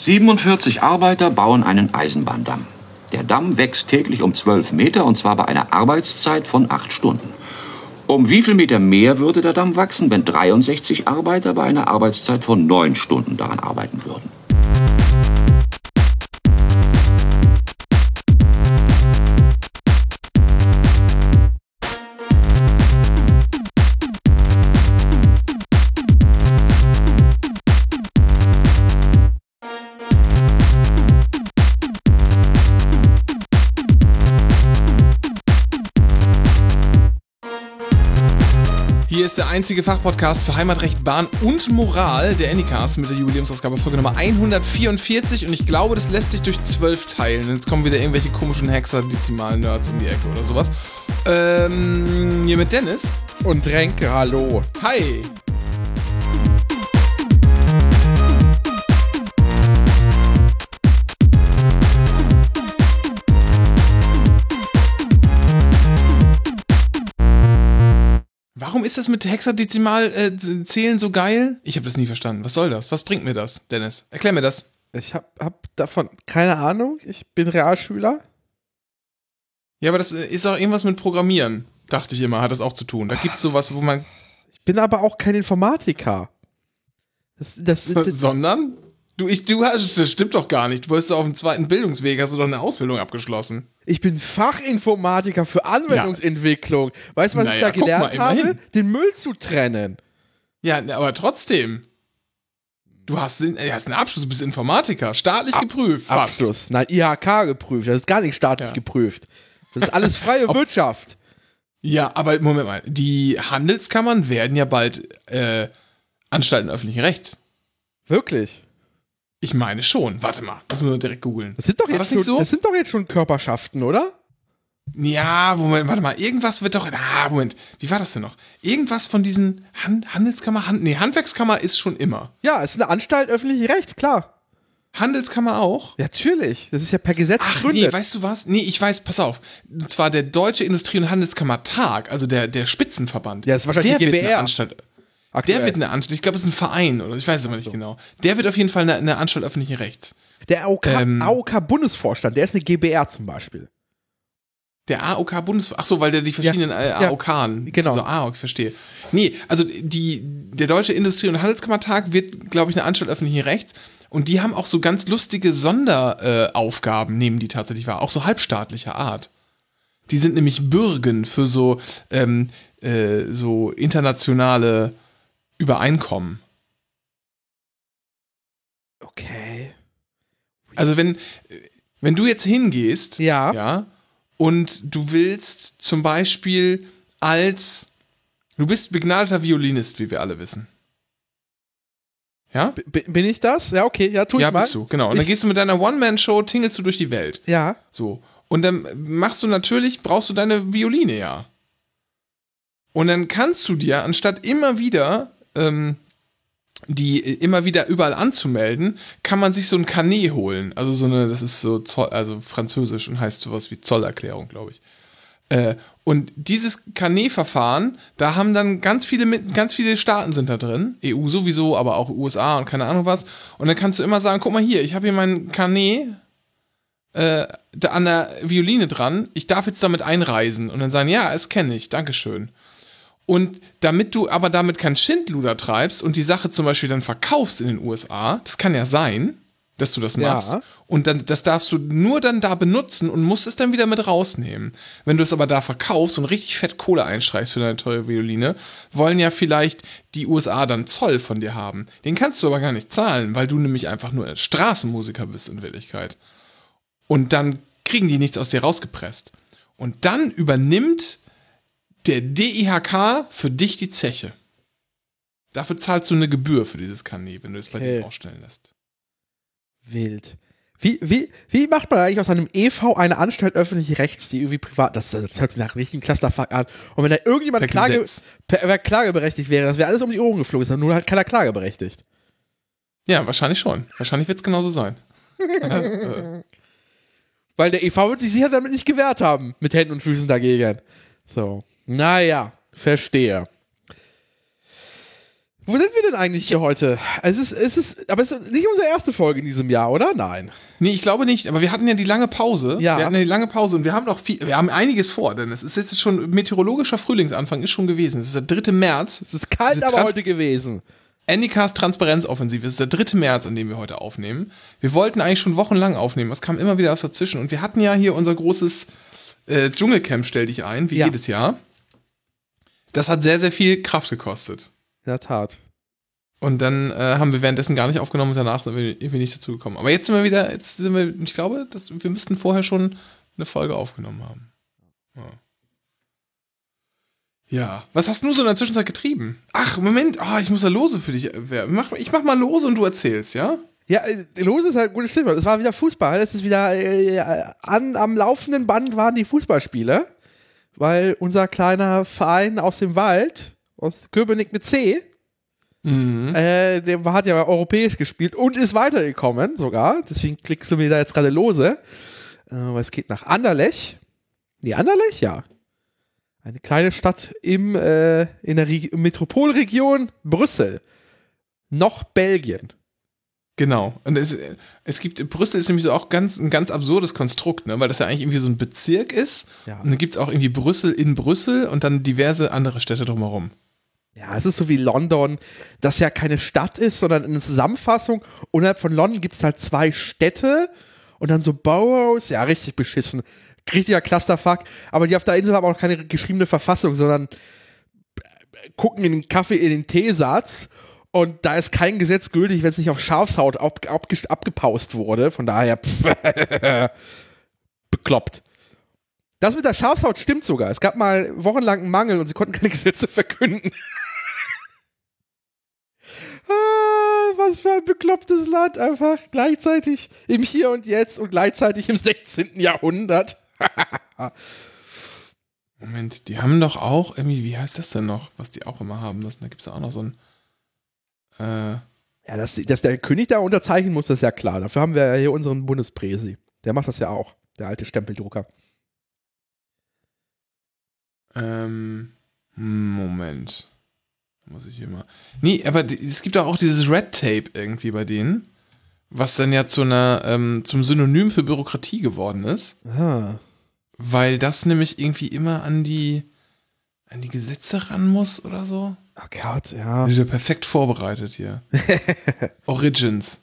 47 Arbeiter bauen einen Eisenbahndamm. Der Damm wächst täglich um 12 Meter und zwar bei einer Arbeitszeit von 8 Stunden. Um wie viel Meter mehr würde der Damm wachsen, wenn 63 Arbeiter bei einer Arbeitszeit von 9 Stunden daran arbeiten würden? Ist der einzige Fachpodcast für Heimatrecht, Bahn und Moral, der Anycast mit der Jubiläumsausgabe Folge Nummer 144 und ich glaube, das lässt sich durch 12 teilen. Jetzt kommen wieder irgendwelche komischen Hexadezimalen-Nerds um die Ecke oder sowas. Ähm, hier mit Dennis. Und Tränke, hallo. Hi. Warum ist das mit Hexadezimal-Zählen äh, so geil? Ich habe das nie verstanden. Was soll das? Was bringt mir das, Dennis? Erklär mir das. Ich hab, hab davon keine Ahnung. Ich bin Realschüler. Ja, aber das äh, ist auch irgendwas mit Programmieren, dachte ich immer, hat das auch zu tun. Da gibt es sowas, wo man. Ich bin aber auch kein Informatiker. Das, das, das, Sondern? Du, ich, du hast, das stimmt doch gar nicht. Du bist auf dem zweiten Bildungsweg, hast du doch eine Ausbildung abgeschlossen. Ich bin Fachinformatiker für Anwendungsentwicklung. Ja. Weißt du, was naja, ich da gelernt mal, habe? Den Müll zu trennen. Ja, aber trotzdem. Du hast, du hast einen Abschluss, du bist Informatiker, staatlich Ab geprüft. Fast. Abschluss, nein, IHK geprüft, das ist gar nicht staatlich ja. geprüft. Das ist alles freie Wirtschaft. Ja, aber Moment mal, die Handelskammern werden ja bald äh, Anstalten öffentlichen Rechts. Wirklich? Ich meine schon. Warte mal, das müssen wir direkt googeln. Das sind doch jetzt schon, so? das sind doch jetzt schon Körperschaften, oder? Ja, Moment, warte mal, irgendwas wird doch. Ah, Moment, wie war das denn noch? Irgendwas von diesen Han Handelskammer, Hand, nee, Handwerkskammer ist schon immer. Ja, es ist eine Anstalt öffentlichen Rechts, klar. Handelskammer auch? Ja, natürlich. Das ist ja per Gesetz Ach, gegründet. nee, weißt du was? Nee, ich weiß, pass auf. Und zwar der Deutsche Industrie- und Handelskammertag, also der, der Spitzenverband. Ja, das ist wahrscheinlich der die GBR. Anstalt, Aktuell. Der wird eine Anstalt, ich glaube, es ist ein Verein oder ich weiß es aber nicht so. genau. Der wird auf jeden Fall eine, eine Anstalt öffentlichen Rechts. Der AOK-Bundesvorstand, ähm, der ist eine GBR zum Beispiel. Der AOK-Bundesvorstand, ach so, weil der die verschiedenen ja, äh, AOK, ja, genau. So, ah, ich verstehe. Nee, also die, der Deutsche Industrie- und Handelskammertag wird, glaube ich, eine Anstalt öffentlichen Rechts. Und die haben auch so ganz lustige Sonderaufgaben, äh, nehmen die tatsächlich wahr, auch so halbstaatlicher Art. Die sind nämlich Bürgen für so, ähm, äh, so internationale Übereinkommen. Okay. Also wenn, wenn du jetzt hingehst, ja. ja, und du willst zum Beispiel als, du bist begnadeter Violinist, wie wir alle wissen. Ja? B bin ich das? Ja, okay, ja, tu ich ja, mal. Ja, bist du, genau. Und ich dann gehst du mit deiner One-Man-Show, tingelst du durch die Welt. Ja. So. Und dann machst du natürlich, brauchst du deine Violine, ja. Und dann kannst du dir, anstatt immer wieder ähm, die immer wieder überall anzumelden, kann man sich so ein Carnet holen. Also so eine, das ist so Zoll, also französisch und heißt sowas wie Zollerklärung, glaube ich. Äh, und dieses Carnet-Verfahren, da haben dann ganz viele, ganz viele Staaten sind da drin. EU sowieso, aber auch USA und keine Ahnung was. Und dann kannst du immer sagen, guck mal hier, ich habe hier mein Carnet äh, an der Violine dran. Ich darf jetzt damit einreisen. Und dann sagen, ja, es kenne ich, Dankeschön. Und damit du aber damit kein Schindluder treibst und die Sache zum Beispiel dann verkaufst in den USA, das kann ja sein, dass du das machst. Ja. Und dann, das darfst du nur dann da benutzen und musst es dann wieder mit rausnehmen. Wenn du es aber da verkaufst und richtig fett Kohle einstreichst für deine teure Violine, wollen ja vielleicht die USA dann Zoll von dir haben. Den kannst du aber gar nicht zahlen, weil du nämlich einfach nur Straßenmusiker bist in Wirklichkeit. Und dann kriegen die nichts aus dir rausgepresst. Und dann übernimmt der DIHK für dich die Zeche. Dafür zahlst du eine Gebühr für dieses Kanä, wenn du es bei okay. dir ausstellen lässt. Wild. Wie, wie, wie macht man eigentlich aus einem EV eine Anstalt öffentlichen Rechts, die irgendwie privat, das, das hört sich nach richtigen Clusterfuck an. Und wenn da irgendjemand Klage, per, klageberechtigt wäre, das wäre alles um die Ohren geflogen, ist dann nur halt keiner klageberechtigt. Ja, wahrscheinlich schon. Wahrscheinlich wird es genauso sein. Weil der EV wird sich sicher damit nicht gewehrt haben, mit Händen und Füßen dagegen. So. Naja, verstehe. Wo sind wir denn eigentlich hier heute? Es ist, es ist, aber es ist nicht unsere erste Folge in diesem Jahr, oder? Nein. Nee, ich glaube nicht, aber wir hatten ja die lange Pause. Ja. Wir hatten ja die lange Pause und wir haben noch viel, wir haben einiges vor, denn es ist jetzt schon meteorologischer Frühlingsanfang ist schon gewesen. Es ist der 3. März. Es ist kalt, aber heute gewesen. Anycast Transparenzoffensive. Es ist der 3. März, an dem wir heute aufnehmen. Wir wollten eigentlich schon wochenlang aufnehmen. Es kam immer wieder was dazwischen. Und wir hatten ja hier unser großes äh, Dschungelcamp, stell dich ein, wie Ja. jedes Jahr. Das hat sehr, sehr viel Kraft gekostet. In der Tat. Und dann äh, haben wir währenddessen gar nicht aufgenommen und danach sind wir irgendwie nicht dazu gekommen. Aber jetzt sind wir wieder, jetzt sind wir, ich glaube, dass, wir müssten vorher schon eine Folge aufgenommen haben. Ja. Ja. Was hast du so in der Zwischenzeit getrieben? Ach, Moment, ah, ich muss ja Lose für dich. äh, Mach, ich mach mal Lose und du erzählst, ja? Ja, äh, los ist halt ein gutes Stichwort. Es war wieder Fußball. Es ist wieder äh, an, am laufenden Band waren die Fußballspiele, weil unser kleiner Verein aus dem Wald, aus Köpenick mit C, Mhm. äh, der hat ja europäisch gespielt und ist weitergekommen sogar. Deswegen klickst du mir da jetzt gerade lose. Äh, weil es geht nach Anderlech. Nee, Anderlech, ja. Eine kleine Stadt im, äh, in der Reg Metropolregion Brüssel. Noch Belgien. Genau. Und es, es gibt, Brüssel ist nämlich so auch ganz, ein ganz absurdes Konstrukt, ne? weil das ja eigentlich irgendwie so ein Bezirk ist. Ja. Und dann gibt es auch irgendwie Brüssel in Brüssel und dann diverse andere Städte drumherum. Ja, es ist so wie London, das ja keine Stadt ist, sondern eine Zusammenfassung. Unterhalb von London gibt es halt zwei Städte und dann so Boroughs. Ja, richtig beschissen. Richtiger Clusterfuck. Aber die auf der Insel haben auch keine geschriebene Verfassung, sondern gucken in den Kaffee, in den Teesatz. Und da ist kein Gesetz gültig, wenn es nicht auf Schafshaut ab, ab, abgepaust wurde. Von daher, pff, bekloppt. Das mit der Schafshaut stimmt sogar. Es gab mal wochenlang einen Mangel und sie konnten keine Gesetze verkünden. Ah, was für ein beklopptes Land, einfach gleichzeitig im Hier und Jetzt und gleichzeitig im 16. Jahrhundert. Moment, die haben doch auch irgendwie, wie heißt das denn noch, was die auch immer haben müssen? Da gibt es ja auch noch so ein. Äh, Ja, dass, dass der König da unterzeichnen muss, das ist ja klar. Dafür haben wir ja hier unseren Bundespräsi. Der macht das ja auch, der alte Stempeldrucker. ähm, Moment. Muss ich hier mal. Nee, aber es gibt auch dieses Red Tape irgendwie bei denen, was dann ja zu einer, ähm, zum Synonym für Bürokratie geworden ist, Ah. weil das nämlich irgendwie immer an die, an die Gesetze ran muss oder so. Oh Gott, ja. Ist ja perfekt vorbereitet hier. Origins.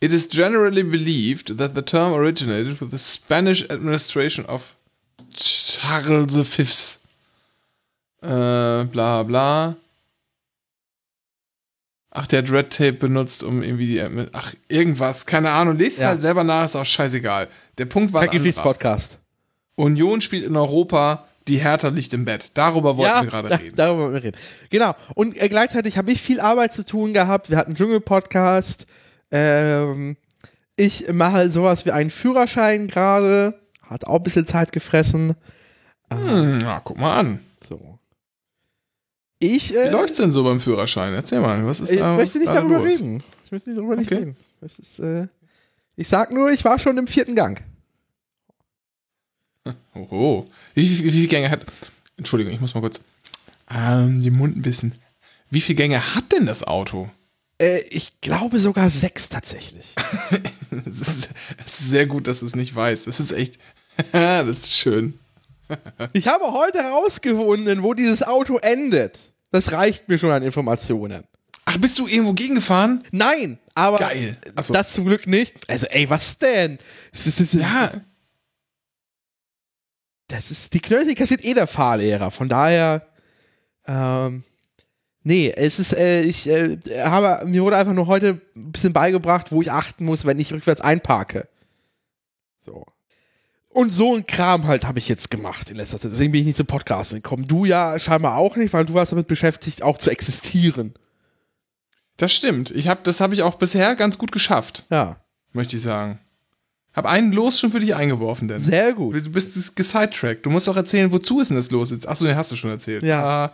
It is generally believed that the term originated with the Spanish administration of Charles V. Äh, bla bla. Ach, der hat Red Tape benutzt, um irgendwie die. Ach, irgendwas, keine Ahnung. Lest es Ja. halt selber nach, ist auch scheißegal. Der Punkt war. Anderer. Geschichtspodcast. Union spielt in Europa, die Hertha liegt im Bett. Darüber wollten Ja, wir gerade da, reden. darüber wollten wir reden. Genau. Und äh, gleichzeitig habe ich viel Arbeit zu tun gehabt. Wir hatten einen Dschungel-Podcast. Ähm, ich mache sowas wie einen Führerschein gerade. Hat auch ein bisschen Zeit gefressen. Hm, na, guck mal an. So. Ich, Wie äh, läuft's denn so beim Führerschein? Erzähl mal, was ist ich da möchte nicht darüber los? reden. Ich möchte nicht darüber nicht Okay. reden. Das ist, äh, ich sag nur, ich war schon im vierten Gang. Oh, wie, wie, wie viele Gänge hat. Entschuldigung, ich muss mal kurz. Ähm, den Mund ein bisschen. Wie viele Gänge hat denn das Auto? Äh, ich glaube sogar sechs tatsächlich. Es ist, es ist sehr gut, dass du es nicht weißt. Das ist echt. das ist schön. Ich habe heute herausgefunden, wo dieses Auto endet. Das reicht mir schon an Informationen. Ach, bist du irgendwo gegengefahren? Nein, aber Geil. Achso. das zum Glück nicht. Also, ey, was denn? Das ist, das ist, Ja, das ist die Knöchel kassiert eh der Fahrlehrer. Von daher, ähm, nee, es ist, äh, ich äh, habe, mir wurde einfach nur heute ein bisschen beigebracht, wo ich achten muss, wenn ich rückwärts einparke. So. Und so ein Kram halt habe ich jetzt gemacht in letzter Zeit. Deswegen bin ich nicht zum Podcasten gekommen. Du ja scheinbar auch nicht, weil du warst damit beschäftigt, auch zu existieren. das stimmt. Ich hab, das habe ich auch bisher ganz gut geschafft, Ja, möchte ich sagen. Hab einen Los schon für dich eingeworfen, denn. sehr gut. Du bist gesidetrackt. Du musst doch erzählen, wozu ist denn das los jetzt? Achso, den hast du schon erzählt. Ja. Ah,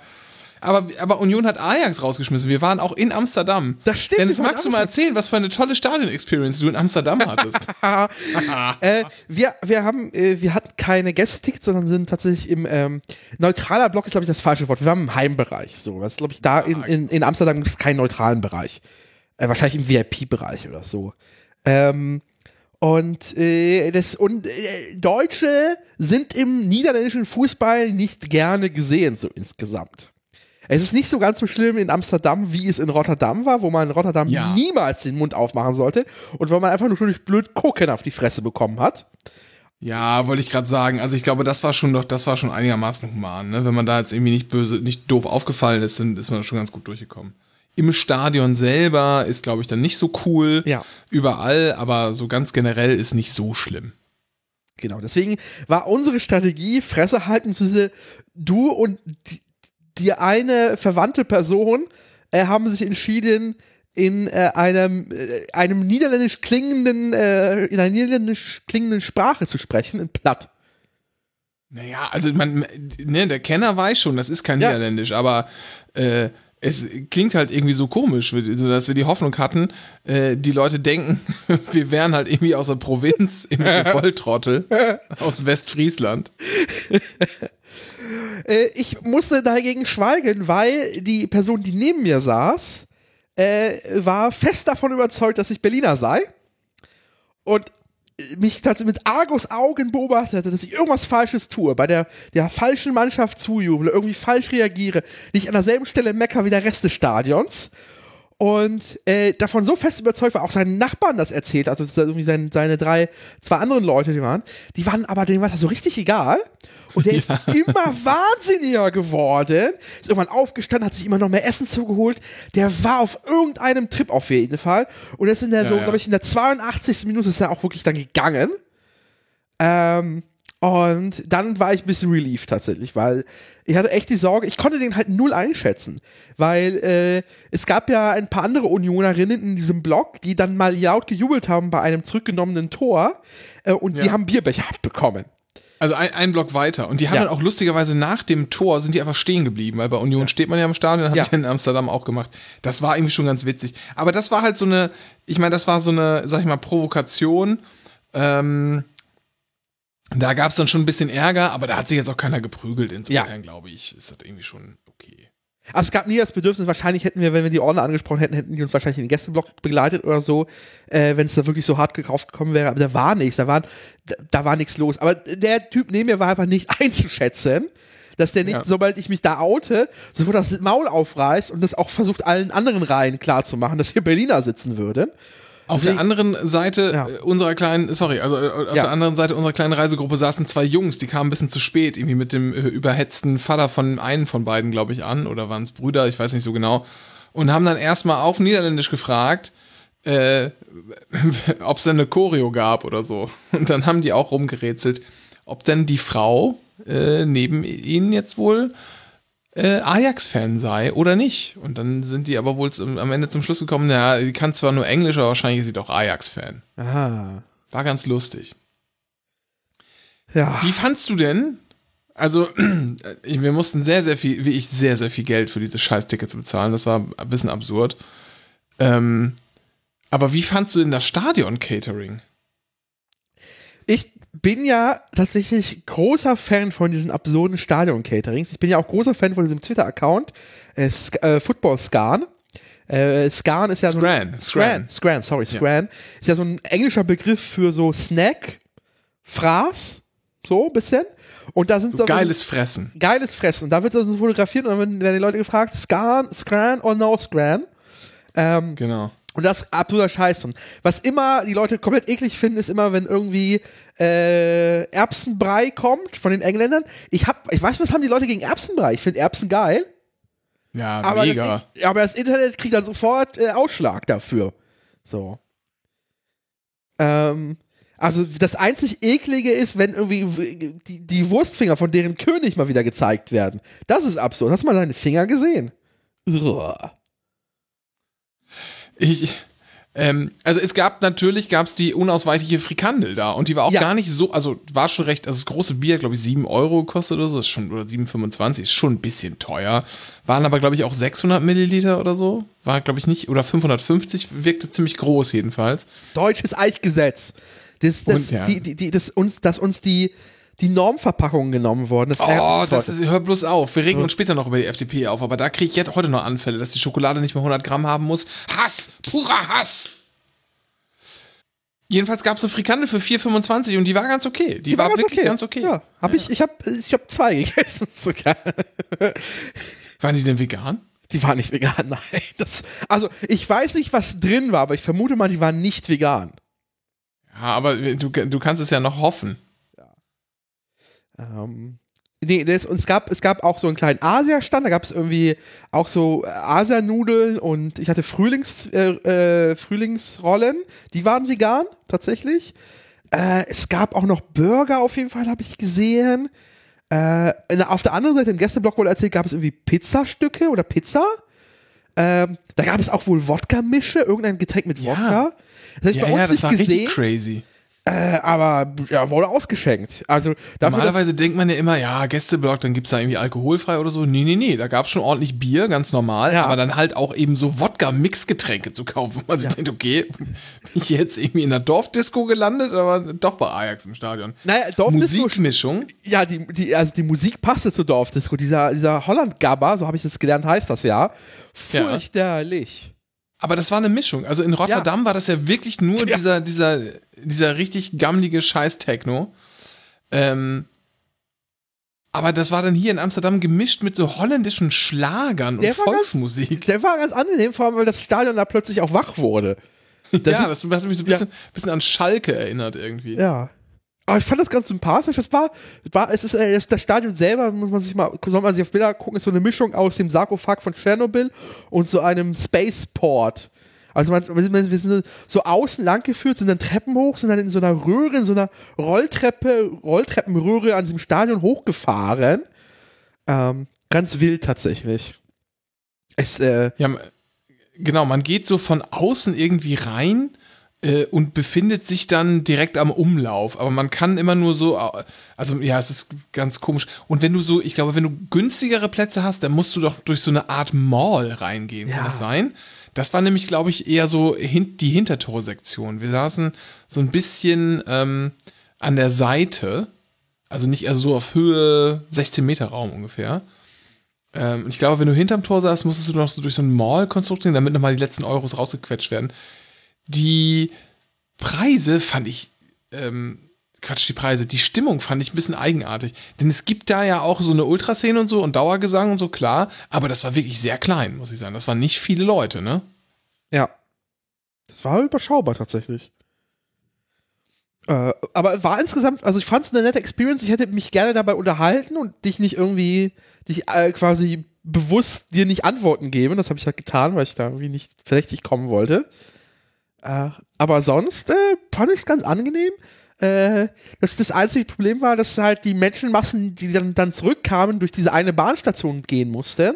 Aber, aber Union hat Ajax rausgeschmissen. Wir waren auch in Amsterdam. Das stimmt, Dennis, magst du mal erzählen, was für eine tolle Stadion-Experience du in Amsterdam hattest? äh, wir, wir haben, äh, wir hatten keine Gästetickets, sondern sind tatsächlich im ähm, neutraler Block ist, glaube ich, das falsche Wort. Wir waren im Heimbereich. So, das glaube ich, da in, in, in Amsterdam gibt es keinen neutralen Bereich. Äh, wahrscheinlich im VIP-Bereich oder so. Ähm, und, äh, das, und äh, Deutsche sind im niederländischen Fußball nicht gerne gesehen, so insgesamt. Es ist nicht so ganz so schlimm in Amsterdam, wie es in Rotterdam war, wo man in Rotterdam Ja. niemals den Mund aufmachen sollte und wo man einfach nur schon durch blöd gucken auf die Fresse bekommen hat. ja, wollte ich gerade sagen. Also ich glaube, das war schon doch, das war schon einigermaßen human. Ne? Wenn man da jetzt irgendwie nicht böse, nicht doof aufgefallen ist, dann ist man schon ganz gut durchgekommen. Im Stadion selber ist, glaube ich, dann nicht so cool. Ja. Überall, aber so ganz generell ist nicht so schlimm. Genau, deswegen war unsere Strategie, Fresse halten, beziehungsweise du und die, die eine verwandte Person äh, haben sich entschieden, in äh, einem, äh, einem niederländisch klingenden, äh, in einer niederländisch klingenden Sprache zu sprechen, in Platt. Naja, also man, ne, der Kenner weiß schon, das ist kein Ja. Niederländisch, aber äh, es klingt halt irgendwie so komisch, dass wir die Hoffnung hatten, äh, die Leute denken, wir wären halt irgendwie aus der Provinz, irgendwelche Volltrottel aus Westfriesland. Äh, ich musste dagegen schweigen, weil die Person, die neben mir saß, äh, war fest davon überzeugt, dass ich Berliner sei. Und mich tatsächlich mit Argus Augen beobachtete, dass ich irgendwas Falsches tue, bei der, der falschen Mannschaft zujuble, irgendwie falsch reagiere, nicht an derselben Stelle mecker wie der Rest des Stadions. Und äh, davon so fest überzeugt war, auch seinen Nachbarn das erzählt, also ist irgendwie sein, seine drei, zwei anderen Leute, die waren, die waren aber, denen war das so richtig egal. Und der ist Ja. immer wahnsinniger geworden, ist irgendwann aufgestanden, hat sich immer noch mehr Essen zugeholt. Der war auf irgendeinem Trip auf jeden Fall. Und ist in der, Ja, so, ja. glaube ich, in der 82. Minute ist er auch wirklich dann gegangen. Ähm, und dann war ich ein bisschen relieved tatsächlich, weil ich hatte echt die Sorge, ich konnte den halt null einschätzen, weil äh, es gab ja ein paar andere Unionerinnen in diesem Blog, die dann mal laut gejubelt haben bei einem zurückgenommenen Tor äh, und die Ja. haben Bierbecher abbekommen. Also ein, ein Block weiter. Und die haben Ja. dann auch lustigerweise nach dem Tor sind die einfach stehen geblieben, weil bei Union steht man ja im Stadion, haben Ja. die in Amsterdam auch gemacht. Das war irgendwie schon ganz witzig. Aber das war halt so eine, ich meine, das war so eine, sag ich mal, Provokation. Ähm, da gab es dann schon ein bisschen Ärger, aber da hat sich jetzt auch keiner geprügelt. Insofern, Ja. glaube ich, ist das irgendwie schon okay. Also es gab nie das Bedürfnis, wahrscheinlich hätten wir, wenn wir die Ordner angesprochen hätten, hätten die uns wahrscheinlich in den Gästeblock begleitet oder so, äh, wenn es da wirklich so hart gekauft gekommen wäre. Aber da war nichts, da, waren, da, da war nichts los. Aber der Typ neben mir war einfach nicht einzuschätzen, dass der nicht, Ja. sobald ich mich da oute, sofort das Maul aufreißt und das auch versucht, allen anderen Reihen klarzumachen, dass hier Berliner sitzen würden. Auf Deswegen- der anderen Seite Ja. äh, unserer kleinen, sorry, also äh, auf Ja. der anderen Seite unserer kleinen Reisegruppe saßen zwei Jungs, die kamen ein bisschen zu spät, irgendwie mit dem äh, überhetzten Vater von einem von beiden, glaube ich, an, oder waren es Brüder, ich weiß nicht so genau, und haben dann erstmal auf Niederländisch gefragt, äh, ob es denn eine Choreo gab oder so. Und dann haben die auch rumgerätselt, ob denn die Frau äh, neben ihnen jetzt wohl äh, Ajax-Fan sei oder nicht. Und dann sind die aber wohl zum, am Ende zum Schluss gekommen, ja, die kann zwar nur Englisch, aber wahrscheinlich ist sie doch Ajax-Fan. Aha. War ganz lustig. Ja. Wie fandst du denn? Also, wir mussten sehr, sehr viel, wie ich, sehr, sehr viel Geld für diese Scheiß-Tickets bezahlen. Das war ein bisschen absurd. Ähm, aber wie fandst du denn das Stadion-Catering? Ich bin ja tatsächlich großer Fan von diesen absurden Stadion-Caterings. Ich bin ja auch großer Fan von diesem Twitter-Account, äh, äh, Football Scan. Äh, Scan ist ja so Scran, ein, Scran, Scran. Sorry, Scran. Ist ja so ein englischer Begriff für so Snack, Fraß, so ein bisschen. Und da sind So so geiles Fressen. geiles Fressen. Und da wird so fotografiert und dann werden die Leute gefragt, Scan, Scran or no Scran. Ähm, Genau. Und das ist absoluter Scheiß. Und was immer die Leute komplett eklig finden, ist immer, wenn irgendwie äh, Erbsenbrei kommt von den Engländern. Ich hab, ich weiß, was haben die Leute gegen Erbsenbrei? Ich finde Erbsen geil, Ja, aber mega. das, aber das Internet kriegt dann sofort äh, Ausschlag dafür. So. Ähm, also das einzig eklige ist, wenn irgendwie die, die Wurstfinger von deren König mal wieder gezeigt werden. Das ist absurd. Hast du mal seine Finger gesehen? Uah. Ich, Ähm, also es gab natürlich, gab es die unausweichliche Frikandel da und die war auch Ja. gar nicht so, also war schon recht, also das große Bier, glaube ich, 7 Euro gekostet oder so, ist schon, oder 7,25, ist schon ein bisschen teuer. Waren aber, glaube ich, auch 600 Milliliter oder so. War, glaube ich, nicht, oder 550, wirkte ziemlich groß jedenfalls. Deutsches Eichgesetz. Das, das, Und, ja. die, die, die, das uns, dass uns die, die Normverpackungen genommen wurden. Das Oh, das ist, hör bloß auf. Wir regen uns später noch über die FDP auf, aber da kriege ich jetzt heute noch Anfälle, dass die Schokolade nicht mehr 100 Gramm haben muss. Hass! Purer Hass! Jedenfalls gab es eine Frikandel für 4,25 und die war ganz okay. Die, war, wirklich ganz okay. Ja, hab ich, ich habe ich hab zwei gegessen sogar. Waren die denn vegan? Die waren nicht vegan, nein. Das, also, ich weiß nicht, was drin war, aber ich vermute mal, die waren nicht vegan. Ja, aber du, du kannst es ja noch hoffen. Ähm, nee, das, und es gab, es gab auch so einen kleinen Asia-Stand, da gab es irgendwie auch so äh, Asia-Nudeln und ich hatte Frühlings, äh, äh, Frühlingsrollen, die waren vegan, tatsächlich. Äh, es gab auch noch Burger auf jeden Fall, habe ich gesehen. Äh, auf der anderen Seite, im Gästeblock wurde erzählt, gab es irgendwie Pizzastücke oder Pizza. Ähm, da gab es auch wohl Wodka-Mische, irgendein Getränk mit Ja. Wodka. Das habe ich Ja, bei uns ja, das nicht war gesehen, richtig crazy. Äh, aber ja, wurde ausgeschenkt. Also dafür, Normalerweise denkt man ja immer, ja, Gästeblock, dann gibt's da irgendwie alkoholfrei oder so. Nee, nee, nee, da gab's schon ordentlich Bier, ganz normal, Ja. aber dann halt auch eben so Wodka-Mixgetränke zu kaufen. wo Man sich denkt, okay, bin ich jetzt irgendwie in einer Dorfdisco gelandet, aber doch bei Ajax im Stadion. Naja, Dorfdisco, Musikmischung. ja, die, die, also die Musik passte zur Dorfdisco. Dieser, dieser Holland-Gabber, so habe ich das gelernt, heißt das ja. Ja. Fürchterlich. Aber das war eine Mischung. Also in Rotterdam war das ja wirklich nur Ja. dieser, dieser, dieser richtig gammlige Scheiß-Techno. Ähm, aber das war dann hier in Amsterdam gemischt mit so holländischen Schlagern und Der ganz- Volksmusik. Der war ganz angenehm, vor allem, weil das Stadion da plötzlich auch wach wurde. Das ja, das hat mich so ein bisschen, bisschen an Schalke erinnert irgendwie. Ja. Aber ich fand das ganz sympathisch. Das war, war es ist äh, das, das Stadion selber, muss man sich mal, soll man sich auf Bilder gucken, ist so eine Mischung aus dem Sarkophag von Tschernobyl und so einem Spaceport. Also man, wir sind- so außen lang geführt, sind dann Treppen hoch, sind dann in so einer Röhre, in so einer Rolltreppe, Rolltreppenröhre an diesem Stadion hochgefahren. Ähm, ganz wild tatsächlich. Es, äh, Ja, genau, man geht so von außen irgendwie rein äh, und befindet sich dann direkt am Umlauf. Aber man kann immer nur so, also ja, es ist ganz komisch. Und wenn du so, ich glaube, wenn du günstigere Plätze hast, dann musst du doch durch so eine Art Mall reingehen. Ja. Kann das sein? Das war nämlich, glaube ich, eher so hin die Hintertorsektion. Wir saßen so ein bisschen ähm, an der Seite, also nicht also so auf Höhe 16 Meter Raum ungefähr. Ähm, ich glaube, wenn du hinterm Tor saßt, musstest du noch so durch so ein Mall-Konstrukt gehen, damit nochmal die letzten Euros rausgequetscht werden. Die Preise fand ich, ähm, Quatsch, die Preise, die Stimmung fand ich ein bisschen eigenartig. Denn es gibt da ja auch so eine Ultraszene und so und Dauergesang und so, klar, aber das war wirklich sehr klein, muss ich sagen. Das waren nicht viele Leute, ne? Ja. Das war überschaubar tatsächlich. Äh, aber war insgesamt, also ich fand es eine nette Experience. Ich hätte mich gerne dabei unterhalten und dich nicht irgendwie, dich äh, quasi bewusst dir nicht Antworten geben. Das habe ich halt getan, weil ich da irgendwie nicht verdächtig kommen wollte. Äh, aber sonst äh, fand ich es ganz angenehm. Äh, das, das einzige Problem war, dass halt die Menschenmassen, die dann, dann zurückkamen, durch diese eine Bahnstation gehen mussten.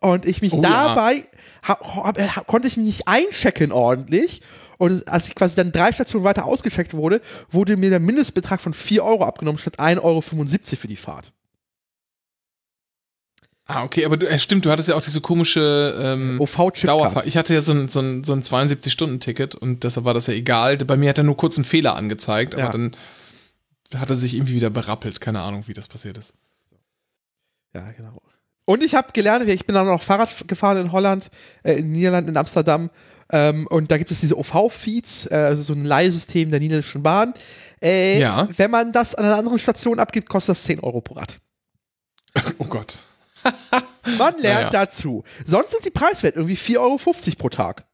Und ich mich Oh ja. dabei ha, hab, ha, konnte ich mich nicht einchecken ordentlich. Und als ich quasi dann drei Stationen weiter ausgecheckt wurde, wurde mir der Mindestbetrag von 4 Euro abgenommen, statt 1,75 Euro für die Fahrt. Ah, okay, aber du, äh, stimmt, du hattest ja auch diese komische ähm. Dauerfahrt. Ich hatte ja so ein, so ein, so ein 72-Stunden-Ticket und deshalb war das ja egal. Bei mir hat er nur kurz einen Fehler angezeigt, aber Ja. dann hat er sich irgendwie wieder berappelt. Keine Ahnung, wie das passiert ist. Ja, genau. Und ich habe gelernt, ich bin dann noch Fahrrad gefahren in Holland, äh, in Niederlanden, in Amsterdam. Ähm, und da gibt es diese OV-Feeds, äh, also so ein Leihsystem der niederländischen Bahn. Äh, Ja. Wenn man das an einer anderen Station abgibt, kostet das 10 Euro pro Rad. Oh Gott. Man lernt Naja. dazu. Sonst sind sie preiswert, irgendwie 4,50 Euro pro Tag.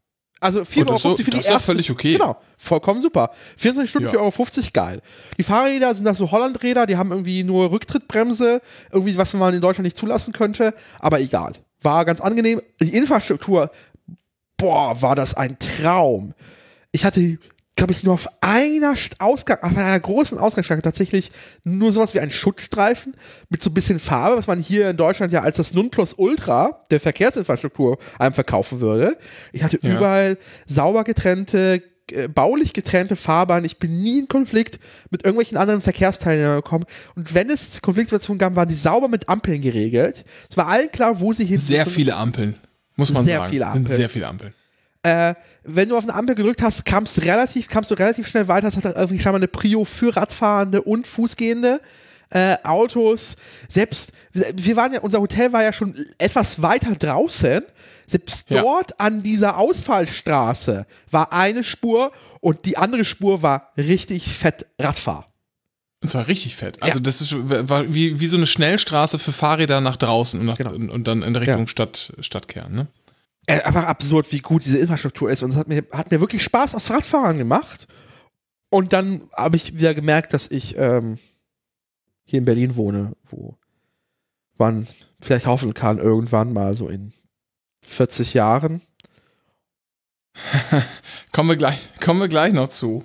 Also 4,50 Oh, das ist Euro so- für die das ist ja ersten. völlig okay. Genau, vollkommen super. 24 Stunden, Ja. 4,50 Euro, geil. Die Fahrräder sind das so Hollandräder, die haben irgendwie nur Rücktrittbremse, irgendwie was man in Deutschland nicht zulassen könnte, aber egal. War ganz angenehm. Die Infrastruktur, boah, war das ein Traum. Ich hatte glaube ich, nur auf einer Ausgang, auf einer großen Ausgangsstrecke tatsächlich nur sowas wie ein Schutzstreifen mit so ein bisschen Farbe, was man hier in Deutschland ja als das Nonplusultra der Verkehrsinfrastruktur einem verkaufen würde. Ich hatte ja. überall sauber getrennte, äh, baulich getrennte Fahrbahnen. Ich bin nie in Konflikt mit irgendwelchen anderen Verkehrsteilnehmern gekommen. Und wenn es Konfliktsituationen gab, waren die sauber mit Ampeln geregelt. Es war allen klar, wo sie hin Sehr viele Ampeln, muss man sehr sagen. Viele Ampeln. Sehr viele Ampeln. Äh, wenn du auf eine Ampel gedrückt hast, kamst, relativ, kamst du relativ schnell weiter. Das hat dann irgendwie scheinbar eine Prio für Radfahrende und Fußgehende. Äh, Autos, selbst, wir waren ja, unser Hotel war ja schon etwas weiter draußen. Selbst ja. dort an dieser Ausfallstraße war eine Spur und die andere Spur war richtig fett Radfahr. Und zwar richtig fett. Also ja. das ist, war wie, wie so eine Schnellstraße für Fahrräder nach draußen und, nach, genau. und, und dann in Richtung ja. Stadt, Stadtkern. Ne? Äh, einfach absurd, wie gut diese Infrastruktur ist. Und es hat mir, hat mir wirklich Spaß aufs Radfahren gemacht. Und dann habe ich wieder gemerkt, dass ich ähm, hier in Berlin wohne, wo man vielleicht hoffen kann, irgendwann mal so in 40 Jahren. kommen, wir gleich, kommen wir gleich noch zu.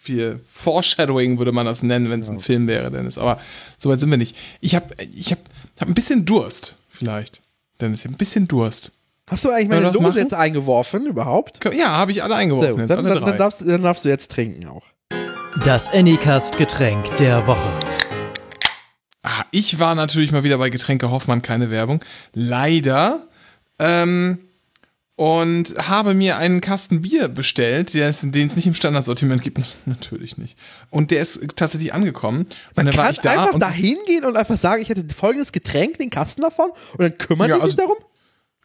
Viel Foreshadowing würde man das nennen, wenn es ein Film wäre, Dennis. Aber so weit sind wir nicht. Ich habe ich hab, hab ein bisschen Durst, vielleicht. Dennis, ich habe ein bisschen Durst. Hast du eigentlich meine Dose jetzt eingeworfen überhaupt? Ja, habe ich alle eingeworfen. So, dann, alle dann, dann, darfst, dann, darfst, du jetzt trinken auch. Das Anycast-Getränk der Woche. Ah, ich war natürlich mal wieder bei Getränke Hoffmann, keine Werbung. Leider. Ähm, und habe mir einen Kasten Bier bestellt, den es nicht im Standardsortiment gibt. Natürlich nicht. Und der ist tatsächlich angekommen. Man und dann kann da einfach da hingehen und einfach sagen, ich hätte folgendes Getränk, den Kasten davon, und dann kümmern ja, die sich also, darum?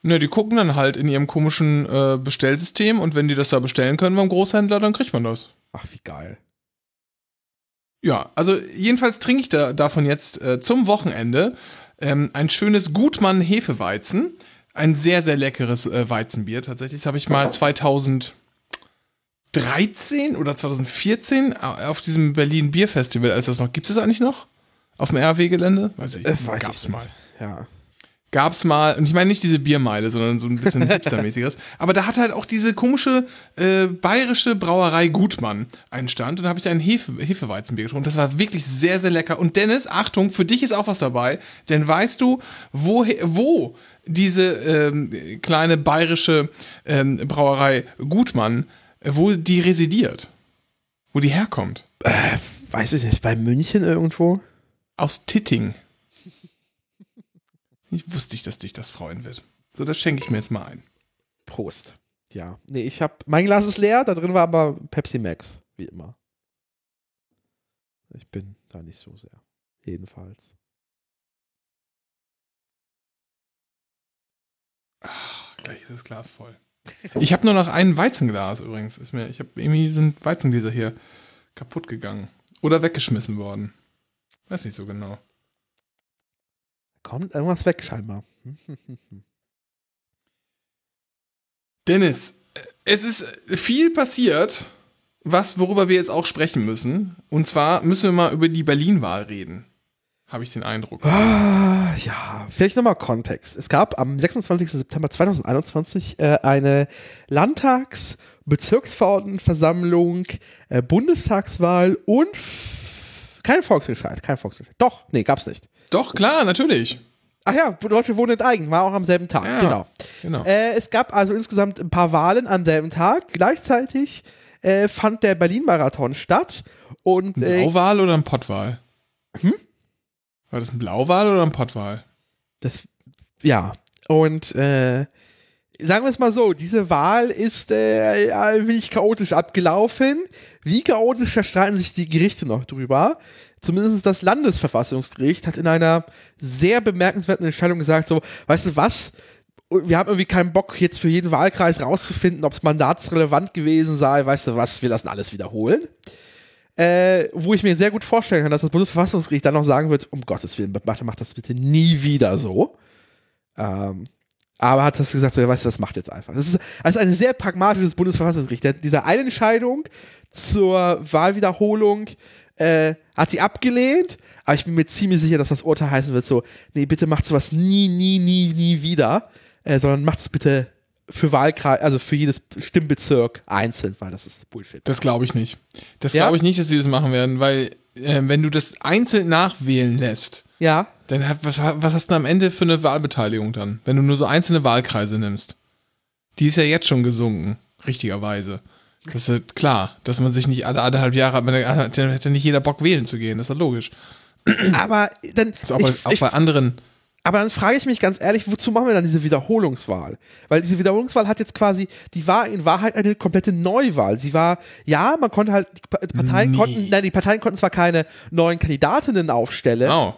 Ne, die gucken dann halt in ihrem komischen äh, Bestellsystem und wenn die das da bestellen können beim Großhändler, dann kriegt man das. Ach, wie geil. Ja, also jedenfalls trinke ich da, davon jetzt äh, zum Wochenende ähm, ein schönes Gutmann Hefeweizen. Ein sehr, sehr leckeres äh, Weizenbier tatsächlich. Das habe ich mal 2013 oder 2014 auf diesem Berlin Bierfestival, als das noch, gibt es das eigentlich noch? Auf dem RW-Gelände? Weiß ich, äh, weiß gab's ich mal. Ja gab es mal, und ich meine nicht diese Biermeile, sondern so ein bisschen hipstermäßiges, aber da hat halt auch diese komische äh, bayerische Brauerei Gutmann einen Stand und da habe ich ein Hefe, Hefeweizenbier getrunken. Das war wirklich sehr, sehr lecker. Und Dennis, Achtung, für dich ist auch was dabei, denn weißt du, wo, wo diese ähm, kleine bayerische ähm, Brauerei Gutmann, wo die residiert? Wo die herkommt? Äh, weiß ich nicht, bei München irgendwo? Aus Titting. Ich wusste ich, dass dich das freuen wird. So, das schenke ich mir jetzt mal ein. Prost. Ja, nee, ich habe mein Glas ist leer, da drin war aber Pepsi Max, wie immer. Ich bin da nicht so sehr. Jedenfalls. Ach, gleich ist das Glas voll. Ich habe nur noch ein Weizenglas übrigens. Ist mir, ich habe irgendwie sind Weizengläser hier kaputt gegangen oder weggeschmissen worden. Weiß nicht so genau kommt irgendwas weg, scheinbar. Dennis, es ist viel passiert, was, worüber wir jetzt auch sprechen müssen. Und zwar müssen wir mal über die Berlin-Wahl reden. Habe ich den Eindruck. Ah, ja, vielleicht nochmal Kontext. Es gab am 26. September 2021 äh, eine Landtags-, Bezirksverordnetenversammlung, äh, Bundestagswahl und kein Volksentscheid, kein Volksentscheid. Doch, nee, gab's nicht. Doch, klar, natürlich. Ach ja, Deutsche Wohnen enteigen, war auch am selben Tag, ja, genau. genau. Äh, es gab also insgesamt ein paar Wahlen am selben Tag. Gleichzeitig äh, fand der Berlin-Marathon statt. Und, äh, Blauwahl oder ein Pottwahl? Hm? War das ein Blauwahl oder ein Pottwahl? Das, ja. Und äh, sagen wir es mal so, diese Wahl ist äh, ein wenig chaotisch abgelaufen. Wie chaotisch, da streiten sich die Gerichte noch drüber zumindest das Landesverfassungsgericht hat in einer sehr bemerkenswerten Entscheidung gesagt, so, weißt du was, wir haben irgendwie keinen Bock, jetzt für jeden Wahlkreis rauszufinden, ob es mandatsrelevant gewesen sei, weißt du was, wir lassen alles wiederholen. Äh, wo ich mir sehr gut vorstellen kann, dass das Bundesverfassungsgericht dann noch sagen wird, um Gottes Willen, macht das bitte nie wieder so. Ähm, aber hat das gesagt, so, ja, weißt du, das macht jetzt einfach. Das ist, das ist ein sehr pragmatisches Bundesverfassungsgericht. Diese eine Entscheidung zur Wahlwiederholung äh, hat sie abgelehnt, aber ich bin mir ziemlich sicher, dass das Urteil heißen wird so, nee, bitte macht sowas nie, nie, nie, nie wieder, äh, sondern macht es bitte für Wahlkreis, also für jedes Stimmbezirk einzeln, weil das ist Bullshit. Das glaube ich nicht. Das Ja? glaube ich nicht, dass sie das machen werden, weil äh, wenn du das einzeln nachwählen lässt, Ja, dann was, was hast du am Ende für eine Wahlbeteiligung dann? Wenn du nur so einzelne Wahlkreise nimmst. Die ist ja jetzt schon gesunken, richtigerweise. Das ist ja klar, dass man sich nicht alle anderthalb Jahre, hat, dann hätte nicht jeder Bock wählen zu gehen, das ist ja logisch. aber dann, Das ist auch, bei, ich, auch ich, bei anderen. aber dann frage ich mich ganz ehrlich, wozu machen wir dann diese Wiederholungswahl? Weil diese Wiederholungswahl hat jetzt quasi, die war in Wahrheit eine komplette Neuwahl. Sie war, ja, man konnte halt, die Pa- Parteien Nee. konnten, nein, die Parteien konnten zwar keine neuen Kandidatinnen aufstellen, Oh.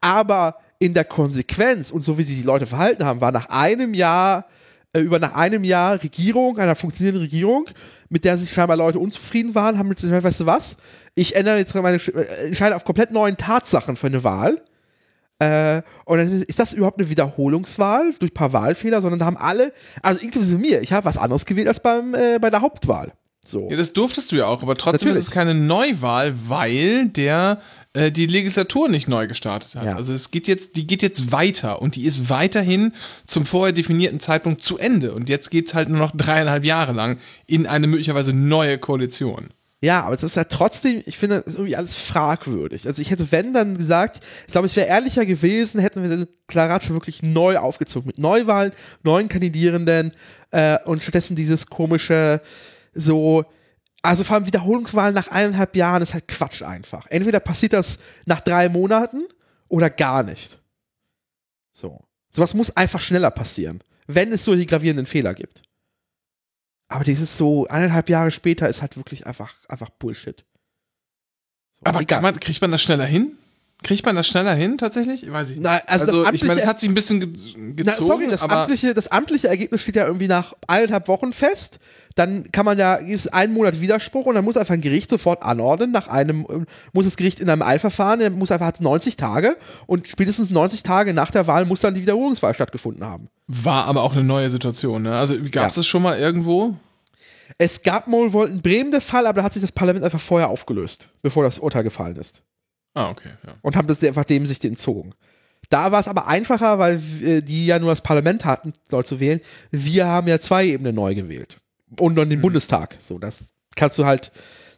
Aber in der Konsequenz und so wie sich die Leute verhalten haben, war nach einem Jahr, äh, über nach einem Jahr Regierung, einer funktionierenden Regierung, mit der sich scheinbar Leute unzufrieden waren, haben jetzt gesagt, weißt du was, ich ändere jetzt meine, äh, entscheide auf komplett neuen Tatsachen für eine Wahl. Äh, und dann ist das überhaupt eine Wiederholungswahl durch ein paar Wahlfehler, sondern da haben alle, also inklusive mir, ich habe was anderes gewählt als beim, äh, bei der Hauptwahl. So. Ja, das durftest du ja auch, aber trotzdem Natürlich. ist es keine Neuwahl, weil der äh, die Legislatur nicht neu gestartet hat. Ja. Also es geht jetzt, die geht jetzt weiter und die ist weiterhin zum vorher definierten Zeitpunkt zu Ende. Und jetzt geht's halt nur noch dreieinhalb Jahre lang in eine möglicherweise neue Koalition. Ja, aber es ist ja trotzdem, ich finde, das ist irgendwie alles fragwürdig. Also ich hätte, wenn, dann gesagt, ich glaube, es wäre ehrlicher gewesen, hätten wir den Klaratsch wirklich neu aufgezogen. Mit Neuwahlen, neuen Kandidierenden äh, und stattdessen dieses komische, so, also vor allem Wiederholungswahlen nach eineinhalb Jahren ist halt Quatsch einfach. Entweder passiert das nach drei Monaten oder gar nicht. So. Sowas muss einfach schneller passieren, wenn es solche gravierenden Fehler gibt. Aber dieses so eineinhalb Jahre später ist halt wirklich einfach, einfach Bullshit. So, Aber man, kriegt man das schneller hin? Kriegt man das schneller hin tatsächlich? Weiß ich nicht. Nein, also, Also, das ich meine, es hat sich ein bisschen ge gezogen, Na, sorry, das amtliche, das amtliche Ergebnis steht ja irgendwie nach eineinhalb Wochen fest. Dann kann man ja, ist einen Monat Widerspruch und dann muss einfach ein Gericht sofort anordnen. Nach einem, ähm, muss das Gericht in einem Eilverfahren, dann muss einfach, hat 90 Tage und spätestens 90 Tage nach der Wahl muss dann die Wiederholungswahl stattgefunden haben. war aber auch eine neue Situation. Ne? Also gab es Ja. das schon mal irgendwo? Es gab wohl wohl in Bremen der Fall, aber da hat sich das Parlament einfach vorher aufgelöst, bevor das Urteil gefallen ist. Ah, okay. Ja. und haben das einfach dem sich entzogen. Da war es aber einfacher, weil äh, die ja nur das Parlament hatten, Leute zu wählen. Wir haben ja zwei Ebenen neu gewählt. Und dann den Bundestag. So, das kannst du halt.